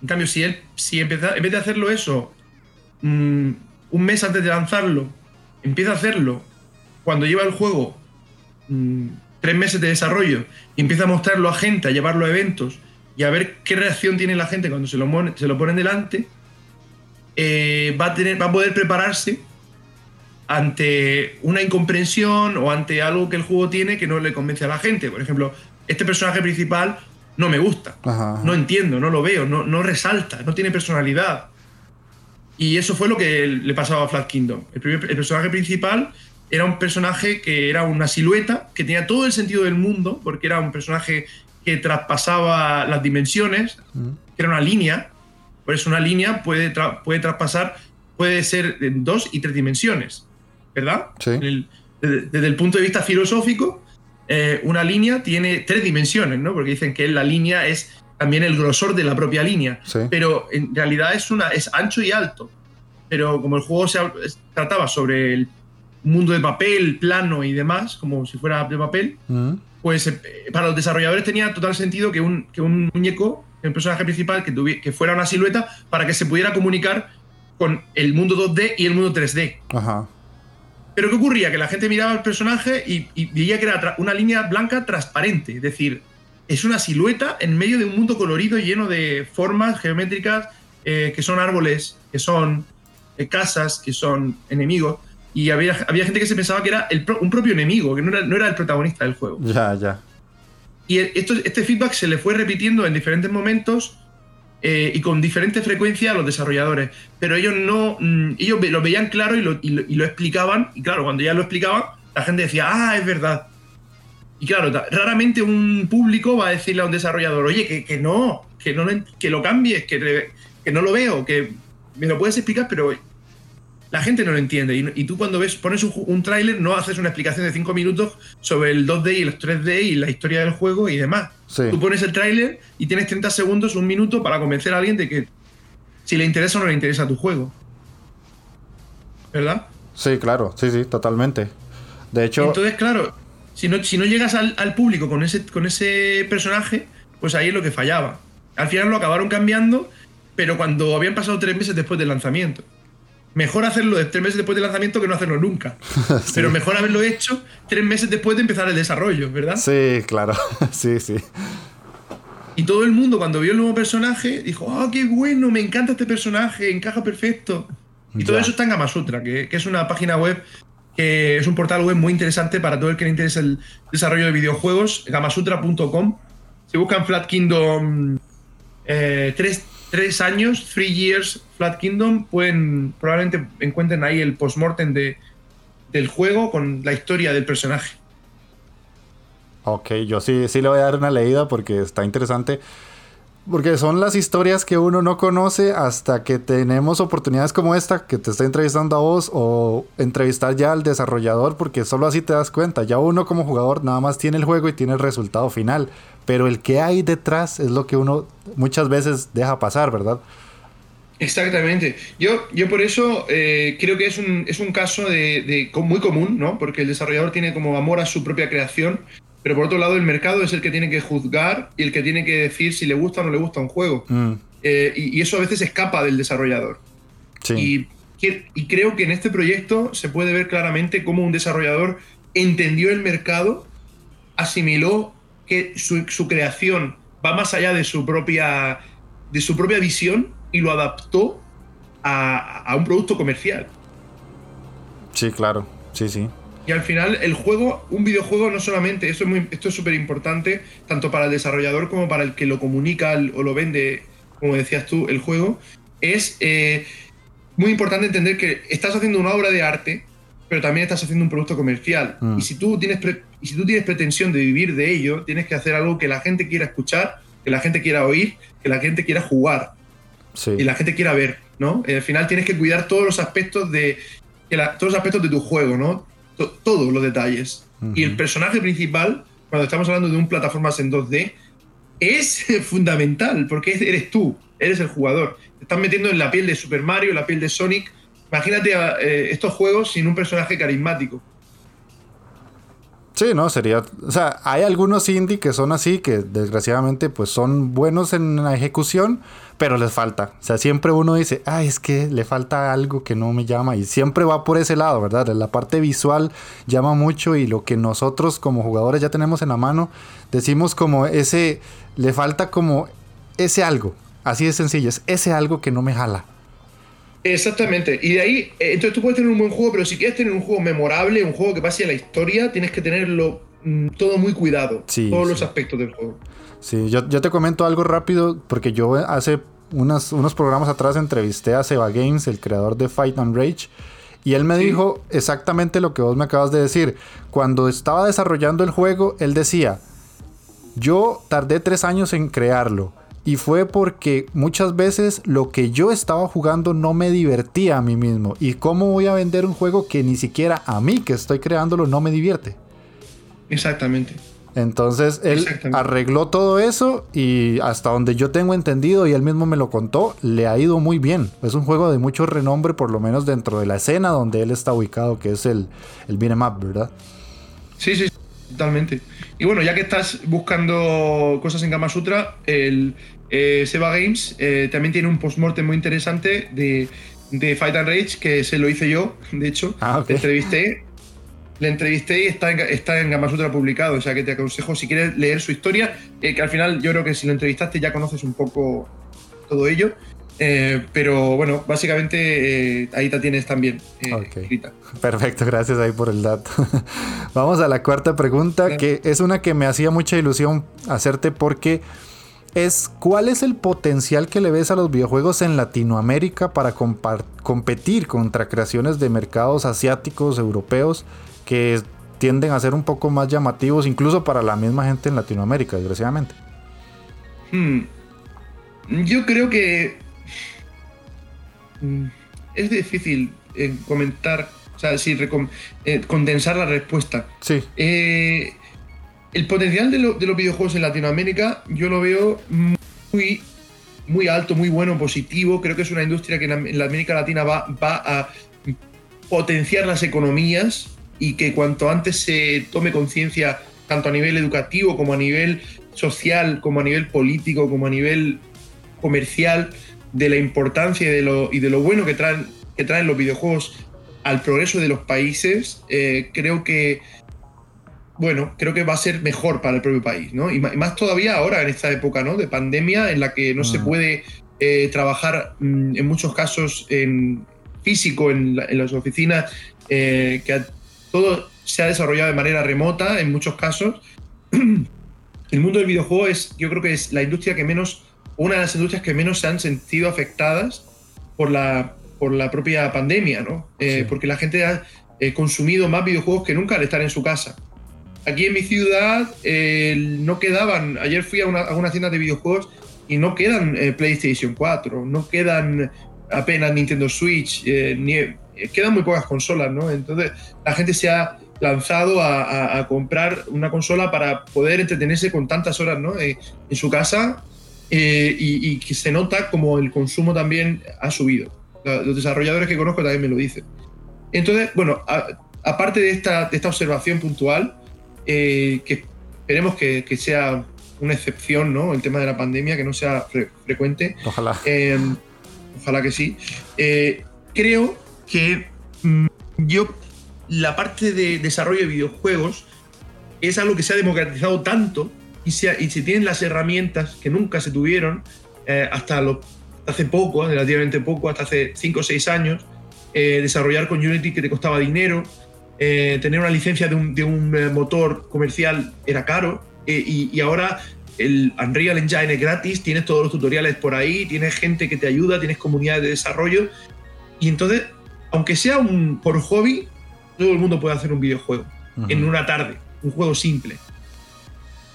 En cambio, si él, si empieza, en vez de hacerlo eso, mmm, un mes antes de lanzarlo, empieza a hacerlo cuando lleva el juego mmm, tres meses de desarrollo y empieza a mostrarlo a gente, a llevarlo a eventos y a ver qué reacción tiene la gente cuando se lo, se lo ponen delante, eh, va, a tener, va a poder prepararse ante una incomprensión o ante algo que el juego tiene que no le convence a la gente. Por ejemplo, este personaje principal no me gusta, Ajá, ajá. no entiendo, no lo veo, no, no, resalta, no tiene personalidad. Y eso fue lo que le pasaba a Flat Kingdom. El, primer, el, personaje principal era un personaje que era una silueta, que tenía todo el sentido del mundo, porque era un personaje que traspasaba las dimensiones, mm. que era una línea. Por eso una línea puede, tra puede traspasar, puede ser en dos y tres dimensiones, ¿verdad? Sí. El, desde, desde, el punto de vista filosófico, eh, una línea tiene tres dimensiones, ¿no? Porque dicen que la línea es también el grosor de la propia línea, sí. pero en realidad es, una, es ancho y alto. Pero como el juego se trataba sobre el mundo de papel, plano y demás, como si fuera de papel, mm. pues eh, para los desarrolladores tenía total sentido que un, que un muñeco, un personaje principal, que, tuviera, que fuera una silueta para que se pudiera comunicar con el mundo 2D y el mundo 3D. Ajá. Pero ¿qué ocurría? Que la gente miraba al personaje y, y veía que era una línea blanca transparente, es decir, es una silueta en medio de un mundo colorido lleno de formas geométricas eh, que son árboles, que son eh, casas, que son enemigos. Y había, había, gente que se pensaba que era el, un propio enemigo, que no era, no era, el protagonista del juego. Ya, ya. Y esto, este feedback se le fue repitiendo en diferentes momentos eh, y con diferente frecuencia a los desarrolladores. Pero ellos no. Mm, ellos lo veían claro y lo, y lo, y lo explicaban. Y claro, cuando ya lo explicaban, la gente decía, ah, es verdad. Y claro, raramente un público va a decirle a un desarrollador, oye, que, que no, que no que lo cambies, que, que, no lo veo, que me lo puedes explicar, pero la gente no lo entiende. Y, y tú cuando ves, pones un, un tráiler, no haces una explicación de 5 minutos sobre el 2D y los 3D y la historia del juego y demás. Sí. Tú pones el tráiler y tienes 30 segundos, un minuto para convencer a alguien de que si le interesa o no le interesa tu juego. ¿Verdad? Sí, claro, sí, sí, totalmente. De hecho... Entonces, claro, si no, si no llegas al, al, público con ese, con ese personaje, pues ahí es lo que fallaba. Al final lo acabaron cambiando, pero cuando habían pasado tres meses después del lanzamiento. Mejor hacerlo tres meses después del lanzamiento que no hacerlo nunca. (laughs) Pero mejor haberlo hecho tres meses después de empezar el desarrollo, ¿verdad? Sí, claro. (laughs) sí, sí. Y todo el mundo, cuando vio el nuevo personaje, dijo: ¡Ah, qué bueno! Me encanta este personaje, encaja perfecto. Y todo eso está en Gamasutra, que, que es una página web que es un portal web muy interesante para todo el que le interese el desarrollo de videojuegos, gamasutra.com. Si buscan Flat Kingdom eh, tres, años, three years Flat Kingdom, pueden probablemente encuentren ahí el postmortem de, del juego con la historia del personaje. Ok, yo sí, sí le voy a dar una leída porque está interesante. Porque son las historias que uno no conoce hasta que tenemos oportunidades como esta, que te está entrevistando a vos o entrevistar ya al desarrollador, porque solo así te das cuenta. Ya uno como jugador nada más tiene el juego y tiene el resultado final. Pero el que hay detrás es lo que uno muchas veces deja pasar, ¿verdad? Exactamente. Yo, yo por eso eh, creo que es un, es un caso de, muy común, ¿no? Porque el desarrollador tiene como amor a su propia creación pero por otro lado, el mercado es el que tiene que juzgar y el que tiene que decir si le gusta o no le gusta un juego. Mm. Eh, y, eso a veces escapa del desarrollador. Y, y, creo que en este proyecto se puede ver claramente cómo un desarrollador entendió el mercado, asimiló que su, creación va más allá de su propia, de su propia visión y lo adaptó a, a un producto comercial. Sí, claro. Sí, sí. Y al final, el juego, un videojuego no solamente, esto es muy, esto es súper importante, tanto para el desarrollador como para el que lo comunica o lo vende, como decías tú, el juego, es eh, muy importante entender que estás haciendo una obra de arte, pero también estás haciendo un producto comercial. Mm. Y, si tú tienes y si tú tienes pretensión de vivir de ello, tienes que hacer algo que la gente quiera escuchar, que la gente quiera oír, que la gente quiera jugar y la gente quiera ver, ¿no? Al final tienes que cuidar todos los aspectos de, todos los aspectos de tu juego, ¿no? Todos los detalles. Y el personaje principal, cuando estamos hablando de un plataformas en 2D, es (laughs) fundamental, porque eres tú, eres el jugador. Te estás metiendo en la piel de Super Mario, la piel de Sonic. Imagínate eh, estos juegos sin un personaje carismático. Sí, no, sería... O sea, hay algunos indie que son así, que desgraciadamente pues son buenos en la ejecución, pero les falta. O sea, siempre uno dice, ay, es que le falta algo que no me llama. Y siempre va por ese lado, ¿verdad? La parte visual llama mucho y lo que nosotros como jugadores ya tenemos en la mano, decimos como ese, le falta como ese algo. Así de sencillo, es ese algo que no me jala. Exactamente. Y de ahí, eh, entonces tú puedes tener un buen juego, pero si quieres tener un juego memorable, un juego que pase a la historia, tienes que tenerlo mm, todo muy cuidado. todos los aspectos del juego. Sí, yo, te comento algo rápido, porque yo hace unos programas atrás entrevisté a Seba Games, el creador de Fight and Rage. Y él me dijo exactamente lo que vos me acabas de decir. Cuando estaba desarrollando el juego, él decía, yo tardé tres años en crearlo y fue porque muchas veces lo que yo estaba jugando no me divertía a mí mismo. ¿Y cómo voy a vender un juego que ni siquiera a mí que estoy creándolo no me divierte? Exactamente. Entonces él arregló todo eso y hasta donde yo tengo entendido y él mismo me lo contó, le ha ido muy bien. Es un juego de mucho renombre, por lo menos dentro de la escena donde él está ubicado, que es el, el beat'em ¿verdad? Sí, sí, totalmente. Y bueno, ya que estás buscando cosas en Gama Sutra, el, eh, Seba Games eh, también tiene un postmortem muy interesante de, Fight and Rage, que se lo hice yo, (laughs) de hecho. Ah, le entrevisté. Le entrevisté y está en, está en Gamasutra publicado, o sea que te aconsejo, si quieres leer su historia, eh, que al final yo creo que si lo entrevistaste ya conoces un poco todo ello. pero bueno, básicamente ahí te tienes también Perfecto, gracias ahí por el dato. (laughs) Vamos a la cuarta pregunta, que es una que me hacía mucha ilusión hacerte porque es cuál es el potencial que le ves a los videojuegos en Latinoamérica para competir contra creaciones de mercados asiáticos, europeos, que tienden a ser un poco más llamativos, incluso para la misma gente en Latinoamérica, desgraciadamente. Hmm. Yo creo que mm, es difícil eh, comentar, o sea, si eh, condensar la respuesta. Sí. Eh, el potencial de, los videojuegos en Latinoamérica yo lo veo muy, muy alto, muy bueno, positivo. Creo que es una industria que en la América Latina va, va a potenciar las economías y que cuanto antes se tome conciencia, tanto a nivel educativo como a nivel social, como a nivel político, como a nivel comercial, de la importancia y de lo, y de lo bueno que traen que traen los videojuegos al progreso de los países, eh, creo que bueno, creo que va a ser mejor para el propio país, ¿no? Y más todavía ahora en esta época, ¿no? De pandemia en la que no se mm. puede eh, trabajar mm, en muchos casos en físico en, las oficinas, eh, que todo se ha desarrollado de manera remota en muchos casos. (clears throat) el mundo del videojuego es, yo creo que es la industria que menos, una de las industrias que menos se han sentido afectadas por la, por la propia pandemia, ¿no? Eh, porque la gente ha consumido más videojuegos que nunca al estar en su casa. Aquí en mi ciudad no quedaban, ayer fui a una, a de videojuegos y no quedan eh, PlayStation 4, no quedan apenas Nintendo Switch, eh, ni, eh, quedan muy pocas consolas, ¿no? Entonces la gente se ha lanzado a, comprar una consola para poder entretenerse con tantas horas ¿no? en su casa y, que se nota como el consumo también ha subido. Los desarrolladores que conozco también me lo dicen. Entonces, bueno, aparte de esta, de esta observación puntual, que esperemos que, que sea una excepción, ¿no? El tema de la pandemia, que no sea frecuente. Ojalá. Em, ojalá que sí. Eh, creo que mm, yo, la parte de desarrollo de videojuegos es algo que se ha democratizado tanto y se, y se tienen las herramientas que nunca se tuvieron eh, hasta hace poco, relativamente poco, hasta hace 5 o 6 años. Eh, desarrollar con Unity que te costaba dinero, tener una licencia de un, de un motor comercial era caro, eh, y, ahora el Unreal Engine es gratis, tienes todos los tutoriales por ahí, tienes gente que te ayuda, tienes comunidades de desarrollo. Y entonces, aunque sea un por hobby, todo el mundo puede hacer un videojuego en una tarde, un juego simple.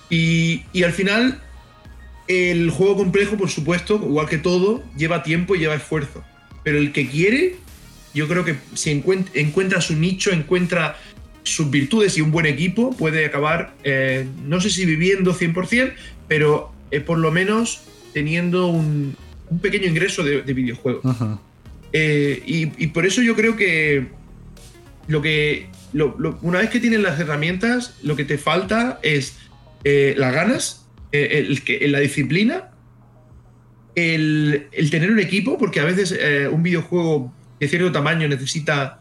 Y, y, al final, el juego complejo, por supuesto, igual que todo, lleva tiempo y lleva esfuerzo. Pero el que quiere, yo creo que si encuentra su nicho, encuentra sus virtudes y un buen equipo puede acabar, eh, no sé si viviendo 100%, pero eh, por lo menos teniendo un, pequeño ingreso de, videojuegos. Eh, y, por eso yo creo que lo que una vez que tienes las herramientas, lo que te falta es las ganas, el, la disciplina, el, el, tener un equipo, porque a veces un videojuego de cierto tamaño necesita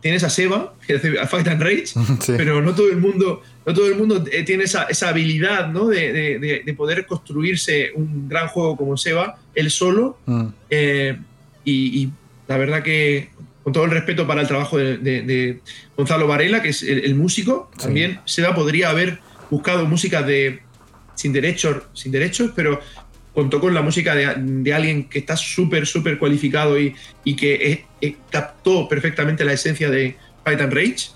tienes a Seba, que hace Fight and Rage, (laughs) pero no todo el mundo, no todo el mundo eh, tiene esa, habilidad ¿no? de, poder construirse un gran juego como Seba, él solo. Mm. Eh, y, la verdad que, con todo el respeto para el trabajo de, Gonzalo Varela, que es el, músico, también Seba podría haber buscado música de sin derechos, sin derechos, pero contó con la música de, alguien que está súper, súper cualificado y, y que captó perfectamente la esencia de Fight and Rage.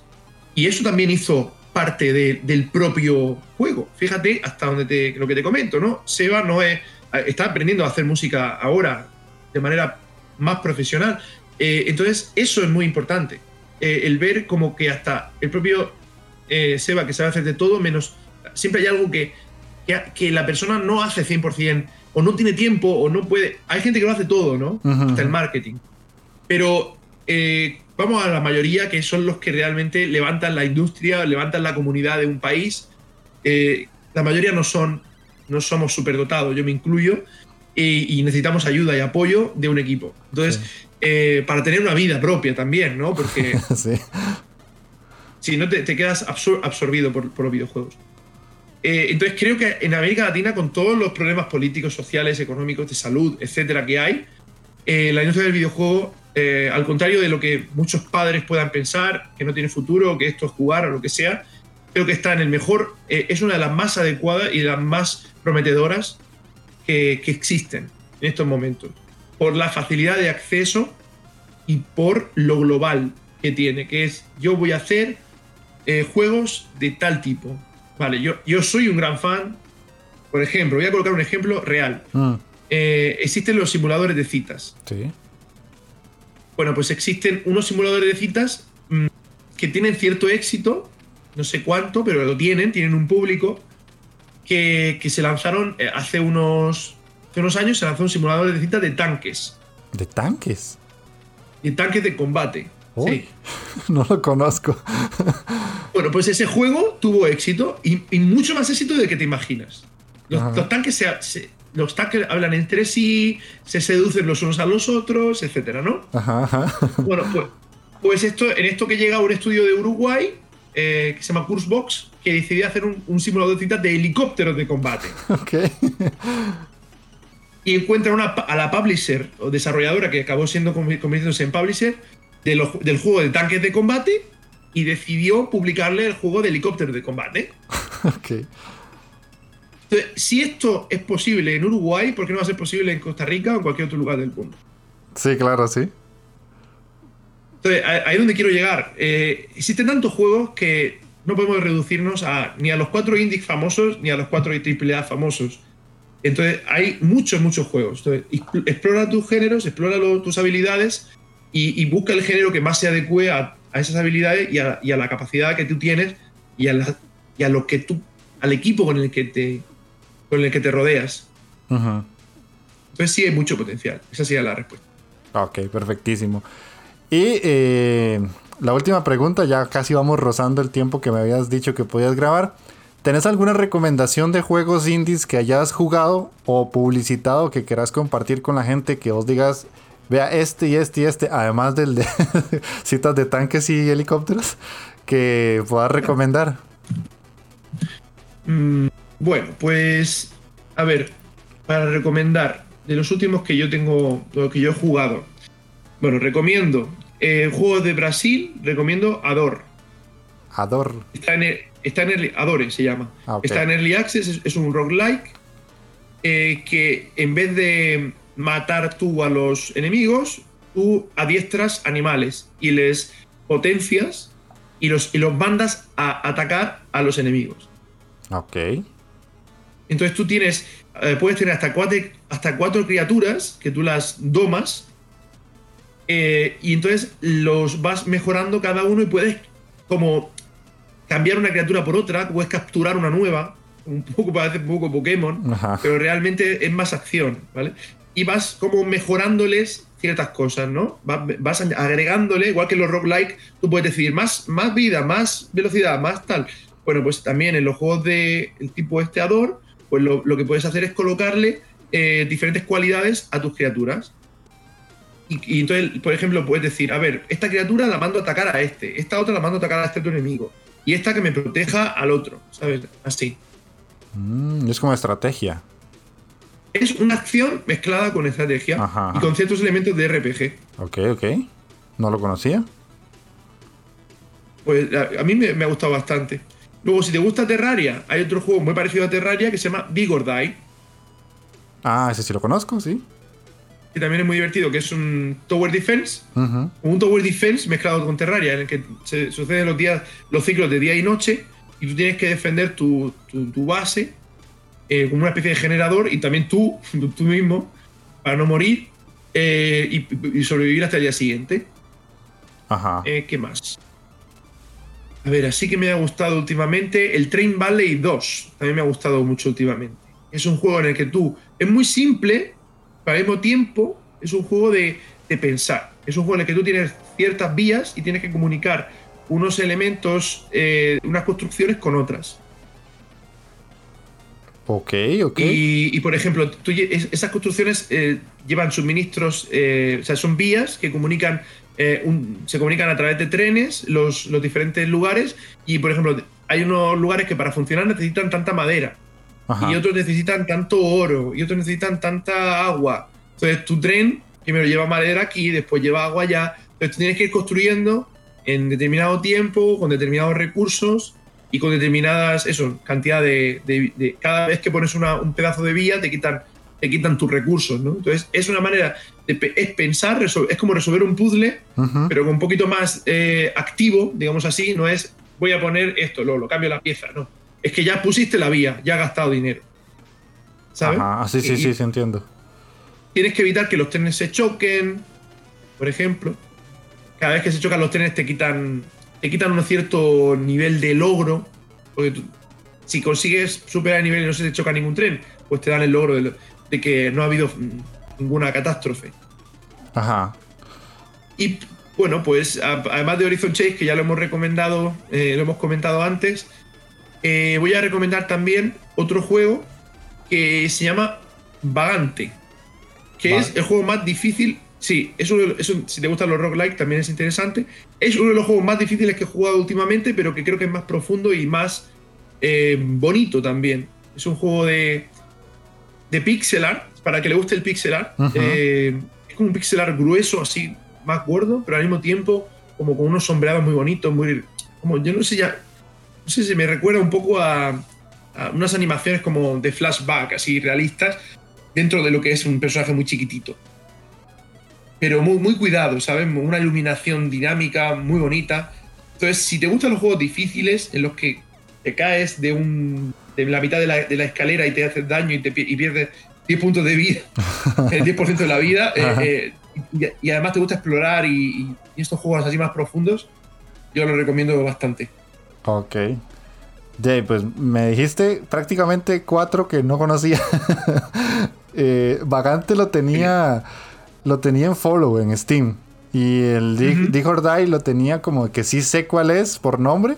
Y eso también hizo parte del propio juego. Fíjate hasta donde te, lo que te comento, ¿no? Seba no es, está aprendiendo a hacer música ahora de manera más profesional. Eh, entonces, eso es muy importante. Eh, el ver como que hasta el propio eh, Seba, que sabe hacer de todo, menos. Siempre hay algo que, que, que la persona no hace 100% o no tiene tiempo o no puede. Hay gente que lo hace todo, ¿no? Hasta el marketing. Pero eh, vamos a la mayoría que son los que realmente levantan la industria, levantan la comunidad de un país. Eh, la mayoría no son, no somos superdotados, yo me incluyo, y, necesitamos ayuda y apoyo de un equipo. Entonces, eh, para tener una vida propia también, ¿no? Porque (laughs) si no te, quedas absorbido por los videojuegos. Eh, entonces creo que en América Latina, con todos los problemas políticos, sociales, económicos, de salud, etcétera, que hay, eh, la industria del videojuego, eh, al contrario de lo que muchos padres puedan pensar, que no tiene futuro, que esto es jugar o lo que sea, creo que está en el mejor, es una de las más adecuadas y de las más prometedoras que, que existen en estos momentos, por la facilidad de acceso y por lo global que tiene, que es yo voy a hacer juegos de tal tipo, Vale, yo, yo soy un gran fan. Por ejemplo, voy a colocar un ejemplo real. Ah. Eh, existen los simuladores de citas. Sí. Bueno, pues existen unos simuladores de citas mm, que tienen cierto éxito, no sé cuánto, pero lo tienen, tienen un público, que, se lanzaron eh, hace unos, hace unos años, se lanzó un simulador de citas de tanques. ¿De tanques? De tanques de combate. Sí. (laughs) No lo conozco. (laughs) Bueno, pues ese juego tuvo éxito y, mucho más éxito de que te imaginas. Los, tanques se, los tackers hablan entre sí, se seducen los unos a los otros, etcétera, ¿no? Ajá, ajá. (laughs) Bueno, pues, pues esto, en esto que llega un estudio de Uruguay, eh, que se llama Cursebox, que decidió hacer un, un simulador de de helicópteros de combate. Ok. y encuentra una, a la publisher o desarrolladora que acabó siendo convi- convirtiéndose en publisher de los- del juego de tanques de combate y decidió publicarle el juego de helicópteros de combate. (laughs) Ok. Entonces, si esto es posible en Uruguay, ¿por qué no va a ser posible en Costa Rica o en cualquier otro lugar del mundo? Sí, claro, sí. Entonces, ahí es donde quiero llegar. Eh, existen tantos juegos que no podemos reducirnos a, ni a los cuatro indies famosos ni a los cuatro AAA famosos. Entonces, hay muchos, muchos juegos. Entonces, expl- explora tus géneros, explora lo- tus habilidades y, y busca el género que más se adecue a, a esas habilidades y a, y a la capacidad que tú tienes y a, la- y a lo que tú, al equipo con el que te, con el que te rodeas. Ujú. Entonces, sí hay mucho potencial. Esa sería la respuesta. Ok, perfectísimo. Y eh, la última pregunta, ya casi vamos rozando el tiempo que me habías dicho que podías grabar. ¿Tenés alguna recomendación de juegos indies que hayas jugado o publicitado que quieras compartir con la gente que vos digas, vea este y este y este, además del de (laughs) citas de tanques y helicópteros, que puedas recomendar? Mm, bueno, pues a ver, para recomendar de los últimos que yo tengo, lo que yo he jugado. Bueno, recomiendo eh, juegos de Brasil, recomiendo Ador. Ador. Está en, el- está en Early- Adore se llama. Ah. Está en Early Access, es, es un roguelike eh, que en vez de matar tú a los enemigos, tú adiestras animales y les potencias y los, y los mandas a atacar a los enemigos. Ok. Entonces tú tienes, eh, puedes tener hasta cuatro, hasta cuatro criaturas que tú las domas eh, y entonces los vas mejorando cada uno y puedes como cambiar una criatura por otra, puedes capturar una nueva, un poco (laughs) parece un poco Pokémon, Ajá. pero realmente es más acción, ¿vale? Y vas como mejorándoles ciertas cosas, ¿no? Vas, agregándole, igual que los roguelike, tú puedes decidir más, más vida, más velocidad, más tal. Bueno, pues también en los juegos de tipo esteador, pues lo, lo que puedes hacer es colocarle eh, diferentes cualidades a tus criaturas. Y, y entonces, por ejemplo, puedes decir, a ver, esta criatura la mando a atacar a este, esta otra la mando a atacar a este otro enemigo, y esta que me proteja al otro, ¿sabes? Así. Mm, es como estrategia. Es una acción mezclada con estrategia Ajá, y con ciertos elementos de RPG. Ok, ok. No lo conocía. Pues a, a mí me, me ha gustado bastante. Luego, si te gusta Terraria, hay otro juego muy parecido a Terraria que se llama Vigor Die, Ah, ese sí lo conozco, sí. que también es muy divertido, que es un Tower Defense, un Tower Defense mezclado con Terraria, en el que se suceden los días, los ciclos de día y noche, y tú tienes que defender tu, tu- tu base eh, como una especie de generador, y también tú, (laughs) tú mismo, para no morir eh, y, y sobrevivir hasta el día siguiente. Ajá. Eh, ¿Qué más? A ver, así que me ha gustado últimamente el Train Valley 2. También me ha gustado mucho últimamente. Es un juego en el que tú. Es muy simple, pero al mismo tiempo es un juego de, de pensar. Es un juego en el que tú tienes ciertas vías y tienes que comunicar unos elementos, eh, unas construcciones con otras. Ok, ok. Y, y, por ejemplo, tú esas construcciones eh, llevan suministros, eh, o sea, son vías que comunican, eh, un- se comunican a través de trenes los, los diferentes lugares. Y, por ejemplo, hay unos lugares que para funcionar necesitan tanta madera, Ajá. y otros necesitan tanto oro, y otros necesitan tanta agua. Entonces, tu tren primero lleva madera aquí, después lleva agua allá. Entonces, tienes que ir construyendo en determinado tiempo, con determinados recursos y con determinadas, eso, cantidad de, de- de- cada vez que pones una- un pedazo de vía te quitan, te quitan tus recursos, ¿no? Entonces es una manera de es pensar, es como resolver un puzzle, pero con un poquito más eh, activo, digamos así, no es voy a poner esto, luego lo cambio la pieza, no. Es que ya pusiste la vía, ya has gastado dinero. ¿Sabes? Ah, sí, sí, Y- sí, sí, entiendo. tienes que evitar que los trenes se choquen, por ejemplo. Cada vez que se chocan los trenes te quitan, te quitan un cierto nivel de logro. Porque tú- si consigues superar el nivel y no se te choca ningún tren, pues te dan el logro de, lo- de que no ha habido mm, ninguna catástrofe. Ajá. Y bueno, pues a- además de Horizon Chase, que ya lo hemos recomendado, eh, lo hemos comentado antes, eh, voy a recomendar también otro juego que se llama Vagante, que es el juego más difícil. Sí, es uno, si te gustan los roguelike también es interesante. Es uno de los juegos más difíciles que he jugado últimamente, pero que creo que es más profundo y más eh, bonito también. Es un juego de, de pixel art, para que le guste el pixel art. Eh, es como un pixel art grueso, así, más gordo, pero al mismo tiempo como con unos sombreados muy bonitos, muy... Como, yo no sé ya... No sé si me recuerda un poco a, unas animaciones como de flashback, así realistas, dentro de lo que es un personaje muy chiquitito. Pero muy, muy cuidado, ¿sabes? Una iluminación dinámica, muy bonita. Entonces, si te gustan los juegos difíciles en los que te caes de, un, de la mitad de la, de la escalera y te haces daño y, te, y pierdes 10 puntos de vida, (laughs) el 10% de la vida, eh, eh, y, además te gusta explorar y, estos juegos así más profundos, yo lo recomiendo bastante. Ok. Jay, pues me dijiste prácticamente cuatro que no conocía. (laughs) eh, Vagante lo tenía, lo tenía en follow en Steam. Y el Dig, or Die lo tenía como que sí sé cuál es por nombre.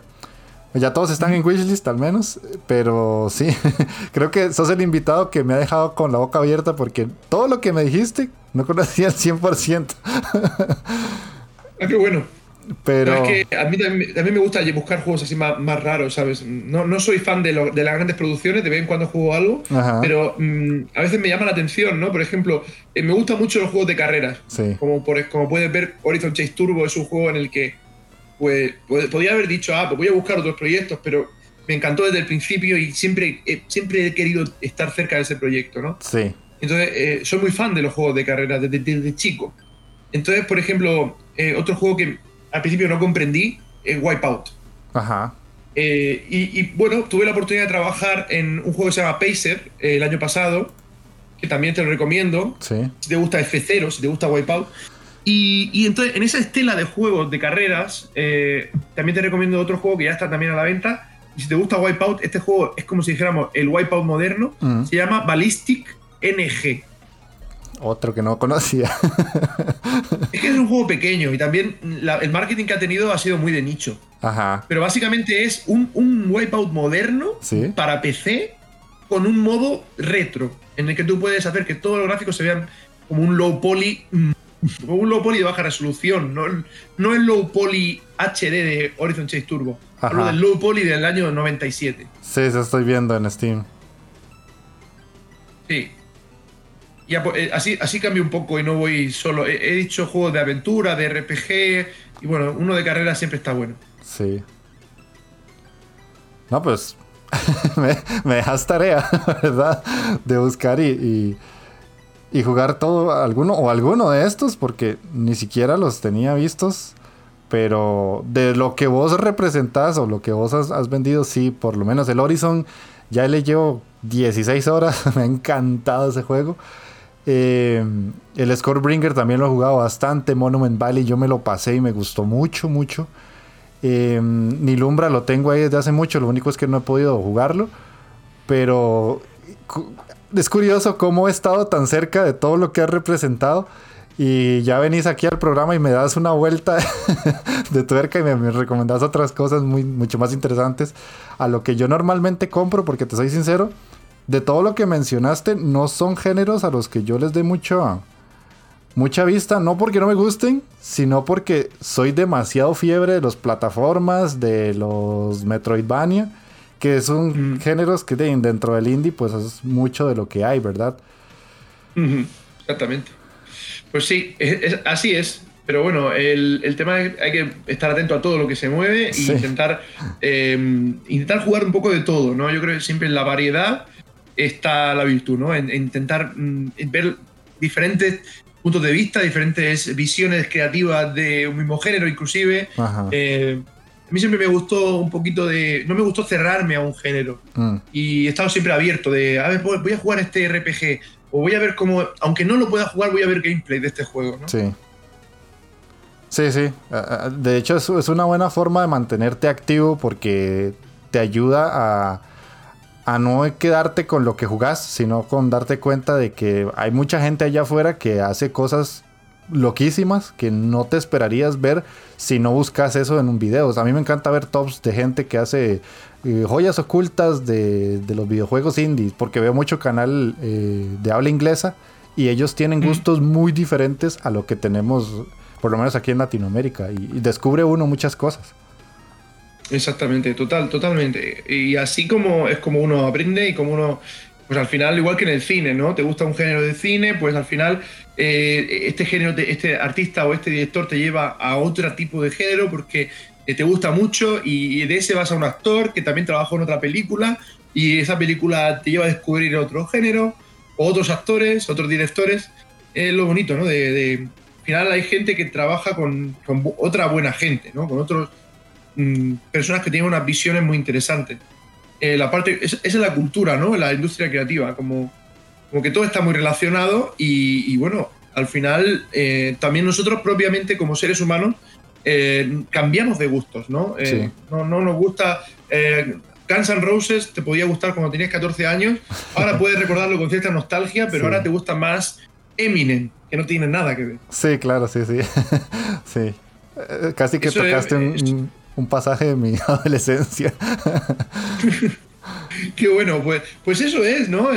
Ya todos están en wishlist al menos, pero sí, (laughs) creo que sos el invitado que me ha dejado con la boca abierta porque todo lo que me dijiste no conocía al 100%. (laughs) ah, qué bueno. Pero... es que a mí también, me gusta buscar juegos así más, raros, ¿sabes? No, no soy fan de, de, las grandes producciones, de vez en cuando juego algo, pero mm, a veces me llama la atención, ¿no? Por ejemplo, eh, me gustan mucho los juegos de carreras. Sí. Como, por, como puedes ver, Horizon Chase Turbo es un juego en el que pues, podría haber dicho, ah, pues voy a buscar otros proyectos, pero me encantó desde el principio y siempre, siempre he querido estar cerca de ese proyecto, ¿no? Sí. Entonces, eh, soy muy fan de los juegos de carrera desde, chico. Entonces, por ejemplo, eh, otro juego que al principio no comprendí es Wipeout. Ajá. Eh, y, y, bueno, tuve la oportunidad de trabajar en un juego que se llama Pacer el año pasado, que también te lo recomiendo. Sí. Si te gusta F0, si te gusta Wipeout. Y, entonces, en esa estela de juegos de carreras, eh, también te recomiendo otro juego que ya está también a la venta. Y si te gusta Wipeout, este juego es como si dijéramos el Wipeout moderno. Mm. Se llama Ballistic NG. Otro que no conocía. es que es un juego pequeño y también el marketing que ha tenido ha sido muy de nicho. Ajá. Pero básicamente es un, un Wipeout moderno para PC con un modo retro, en el que tú puedes hacer que todos los gráficos se vean como un low poly un low poly de baja resolución, no, no el low poly HD de Horizon Chase Turbo. Hablo del low poly del año 97. Sí, eso estoy viendo en Steam. Sí. Eh, así, así cambio un poco y no voy solo. He, dicho juegos de aventura, de RPG. Y bueno, uno de carrera siempre está bueno. Sí. No, pues. (laughs) me, me, dejas tarea, (laughs) ¿verdad? De buscar y y jugar todo, alguno o alguno de estos, porque ni siquiera los tenía vistos. Pero de lo que vos representás o lo que vos has, vendido, sí, por lo menos el Horizon, ya le llevo 16 horas, (laughs) me ha encantado ese juego. Eh, el Scorebringer también lo he jugado bastante. Monument Valley yo me lo pasé y me gustó mucho, mucho. Eh, Nilumbra lo tengo ahí desde hace mucho, lo único es que no he podido jugarlo. Pero es curioso cómo he estado tan cerca de todo lo que has representado. Y ya venís aquí al programa y me das una vuelta (laughs) de tuerca y me, me recomendás otras cosas muy, mucho más interesantes a lo que yo normalmente compro, porque te soy sincero, de todo lo que mencionaste, no son géneros a los que yo les dé mucho, mucha vista, no porque no me gusten, sino porque soy demasiado fiebre de las plataformas, de los Metroidvania que son géneros que dentro del indie pues es mucho de lo que hay, ¿verdad? Exactamente. Pues sí, así es. Pero bueno, el, tema es hay que estar atento a todo lo que se mueve e intentar, em, intentar jugar un poco de todo, ¿no? Yo creo que siempre en la variedad está la virtud, ¿no? En, intentar mm, ver diferentes puntos de vista, diferentes visiones creativas de un mismo género, inclusive. Eh, a mí siempre me gustó un poquito de. No me gustó cerrarme a un género. Mm. Y he estado siempre abierto de. A ver, voy a jugar este RPG. O voy a ver cómo. Aunque no lo pueda jugar, voy a ver gameplay de este juego, ¿no? Sí. Sí, sí. De hecho, es, una buena forma de mantenerte activo porque te ayuda a, a no quedarte con lo que jugás, sino con darte cuenta de que hay mucha gente allá afuera que hace cosas loquísimas que no te esperarías ver si no buscas eso en un video. a mí me encanta ver tops de gente que hace eh, joyas ocultas de, los videojuegos indies, porque veo mucho canal eh, de habla inglesa y ellos tienen gustos muy diferentes a lo que tenemos, por lo menos aquí en Latinoamérica, y, descubre uno muchas cosas. Exactamente, total, totalmente. Y así como es como uno aprende y como uno, pues al final, igual que en el cine, ¿no? Te gusta un género de cine, pues al final eh, este género, este artista o este director te lleva a otro tipo de género porque eh, te gusta mucho y, de ese vas a un actor que también trabajó en otra película y esa película te lleva a descubrir otro género, otros actores, otros directores. Es lo bonito, ¿no? De, al final hay gente que trabaja con, otra buena gente, ¿no? Con otros mm, personas que tienen unas visiones muy interesantes. Eh, la parte, esa es la cultura, ¿no? La industria creativa, como como que todo está muy relacionado y, bueno, al final eh, también nosotros propiamente como seres humanos eh, cambiamos de gustos, ¿no? Eh, ¿no? no, nos gusta... Guns N' Roses te podía gustar cuando tenías 14 años, ahora puedes recordarlo con cierta nostalgia, pero ahora te gusta más Eminem, que no tiene nada que ver. Sí, claro, sí, sí. (laughs) sí. Casi que tocaste un, un pasaje de mi (laughs) adolescencia. Qué bueno, pues, pues eso es, ¿no?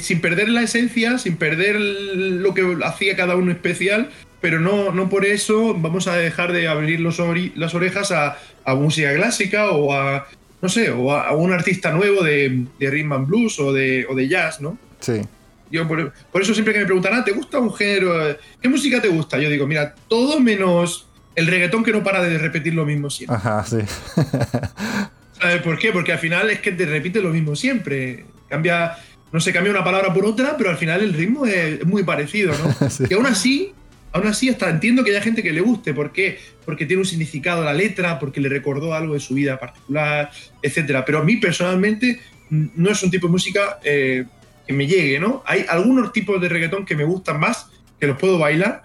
Sin perder la esencia, sin perder lo que hacía cada uno especial, pero no, no por eso vamos a dejar de abrir los las orejas a, música clásica o a, no sé, o a, un artista nuevo de, de rhythm and blues o de, o de jazz, ¿no? Sí. Yo por, eso siempre que me preguntan, ah, ¿te gusta un género? ¿Qué música te gusta? Yo digo, mira, todo menos el reggaetón que no para de repetir lo mismo siempre. Ajá, sí. (laughs) ¿Sabes por qué? Porque al final es que te repite lo mismo siempre. Cambia, no se cambia una palabra por otra, pero al final el ritmo es muy parecido, ¿no? (laughs) Y aún así, aún así hasta entiendo que haya gente que le guste. ¿Por qué? Porque tiene un significado la letra, porque le recordó algo de su vida particular, etcétera. Pero a mí personalmente no es un tipo de música eh, que me llegue, ¿no? Hay algunos tipos de reggaetón que me gustan más, que los puedo bailar,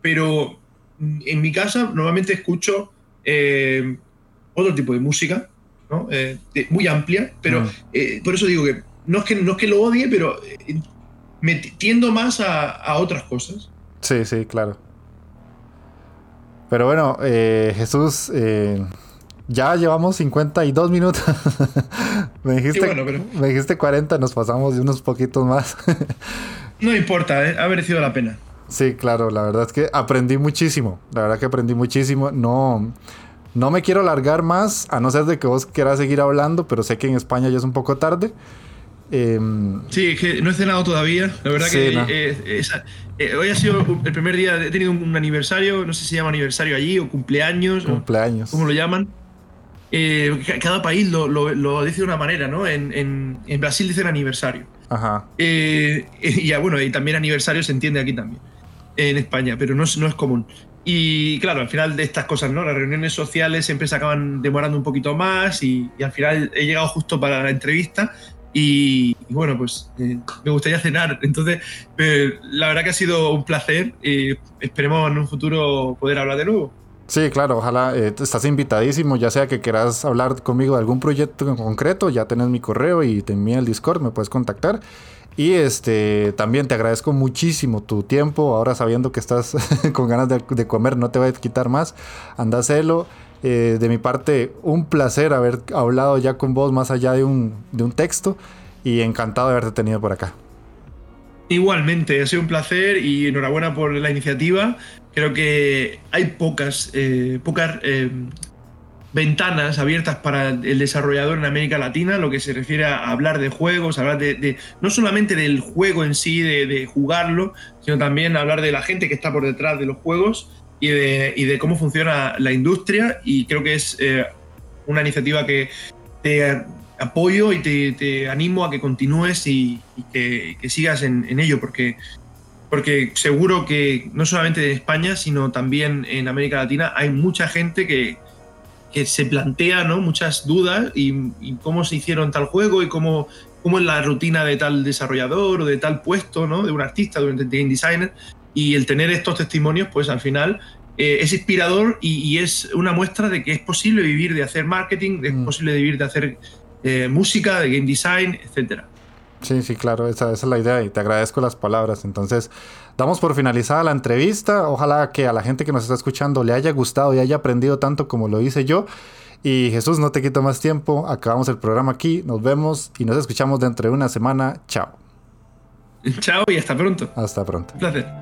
pero en mi casa normalmente escucho eh, otro tipo de música eh, muy amplia, pero mm. eh, por eso digo que no es que, no es que lo odie, pero eh, me tiendo más a, otras cosas. Sí, sí, claro. Pero bueno, Jesús, ya llevamos 52 minutos. (laughs) me, dijiste, me dijiste 40, nos pasamos de unos poquitos más. (laughs) no importa, ha merecido la pena. Sí, claro, la verdad es que aprendí muchísimo. La verdad que aprendí muchísimo. No, no me quiero alargar más, a no ser de que vos quieras seguir hablando, pero sé que en España ya es un poco tarde. Em, sí, es que no he cenado todavía. La verdad que eh, eh, hoy ha sido el primer día, he tenido un aniversario, no sé si se llama aniversario allí o cumpleaños. Cumpleaños. ¿Cómo lo llaman? Eh, cada país lo, lo, dice de una manera, ¿no? En, en, en Brasil dicen aniversario. Ajá. (laughs) y bueno, y también aniversario se entiende aquí también, en España, pero no no es común. Y claro, al final de estas cosas, ¿no? Las reuniones sociales siempre se acaban demorando un poquito más y, al final he llegado justo para la entrevista y, bueno, pues eh, me gustaría cenar. Entonces, eh, la verdad que ha sido un placer y esperemos en un futuro poder hablar de nuevo. Sí, claro, ojalá eh, estás invitadísimo, ya sea que quieras hablar conmigo de algún proyecto en concreto, ya tenés mi correo y envío el Discord, me puedes contactar. Y este también te agradezco muchísimo tu tiempo. Ahora sabiendo que estás (laughs) con ganas de, comer, no te voy a quitar más. Anda a hacerlo. Eh, de mi parte, un placer haber hablado ya con vos más allá de un, de un texto. Y encantado de haberte tenido por acá. Igualmente, ha sido un placer y enhorabuena por la iniciativa. Creo que hay pocas, eh, pocas eh, ventanas abiertas para el desarrollador en América Latina, lo que se refiere a hablar de juegos, hablar de, no solamente del juego en sí, de, jugarlo, sino también hablar de la gente que está por detrás de los juegos y de, cómo funciona la industria. Y creo que es eh, una iniciativa que te apoyo y te, animo a que continúes y, que, sigas en, en ello, porque porque seguro que no solamente en España, sino también en América Latina hay mucha gente que, que se plantea ¿no? muchas dudas y, cómo se hicieron tal juego y cómo, cómo es la rutina de tal desarrollador o de tal puesto, ¿no? de un artista, de un game designer. Y el tener estos testimonios, pues al final eh, es inspirador y, es una muestra de que es posible vivir de hacer marketing, es mm. posible vivir de hacer eh, música, de game design, etc. Sí, sí, claro, esa, esa, es la idea y te agradezco las palabras. Entonces, damos por finalizada la entrevista. Ojalá que a la gente que nos está escuchando le haya gustado y haya aprendido tanto como lo hice yo. Y Jesús, no te quito más tiempo. Acabamos el programa aquí. Nos vemos y nos escuchamos dentro de una semana. Chao. Chao y hasta pronto. Hasta pronto. Un placer.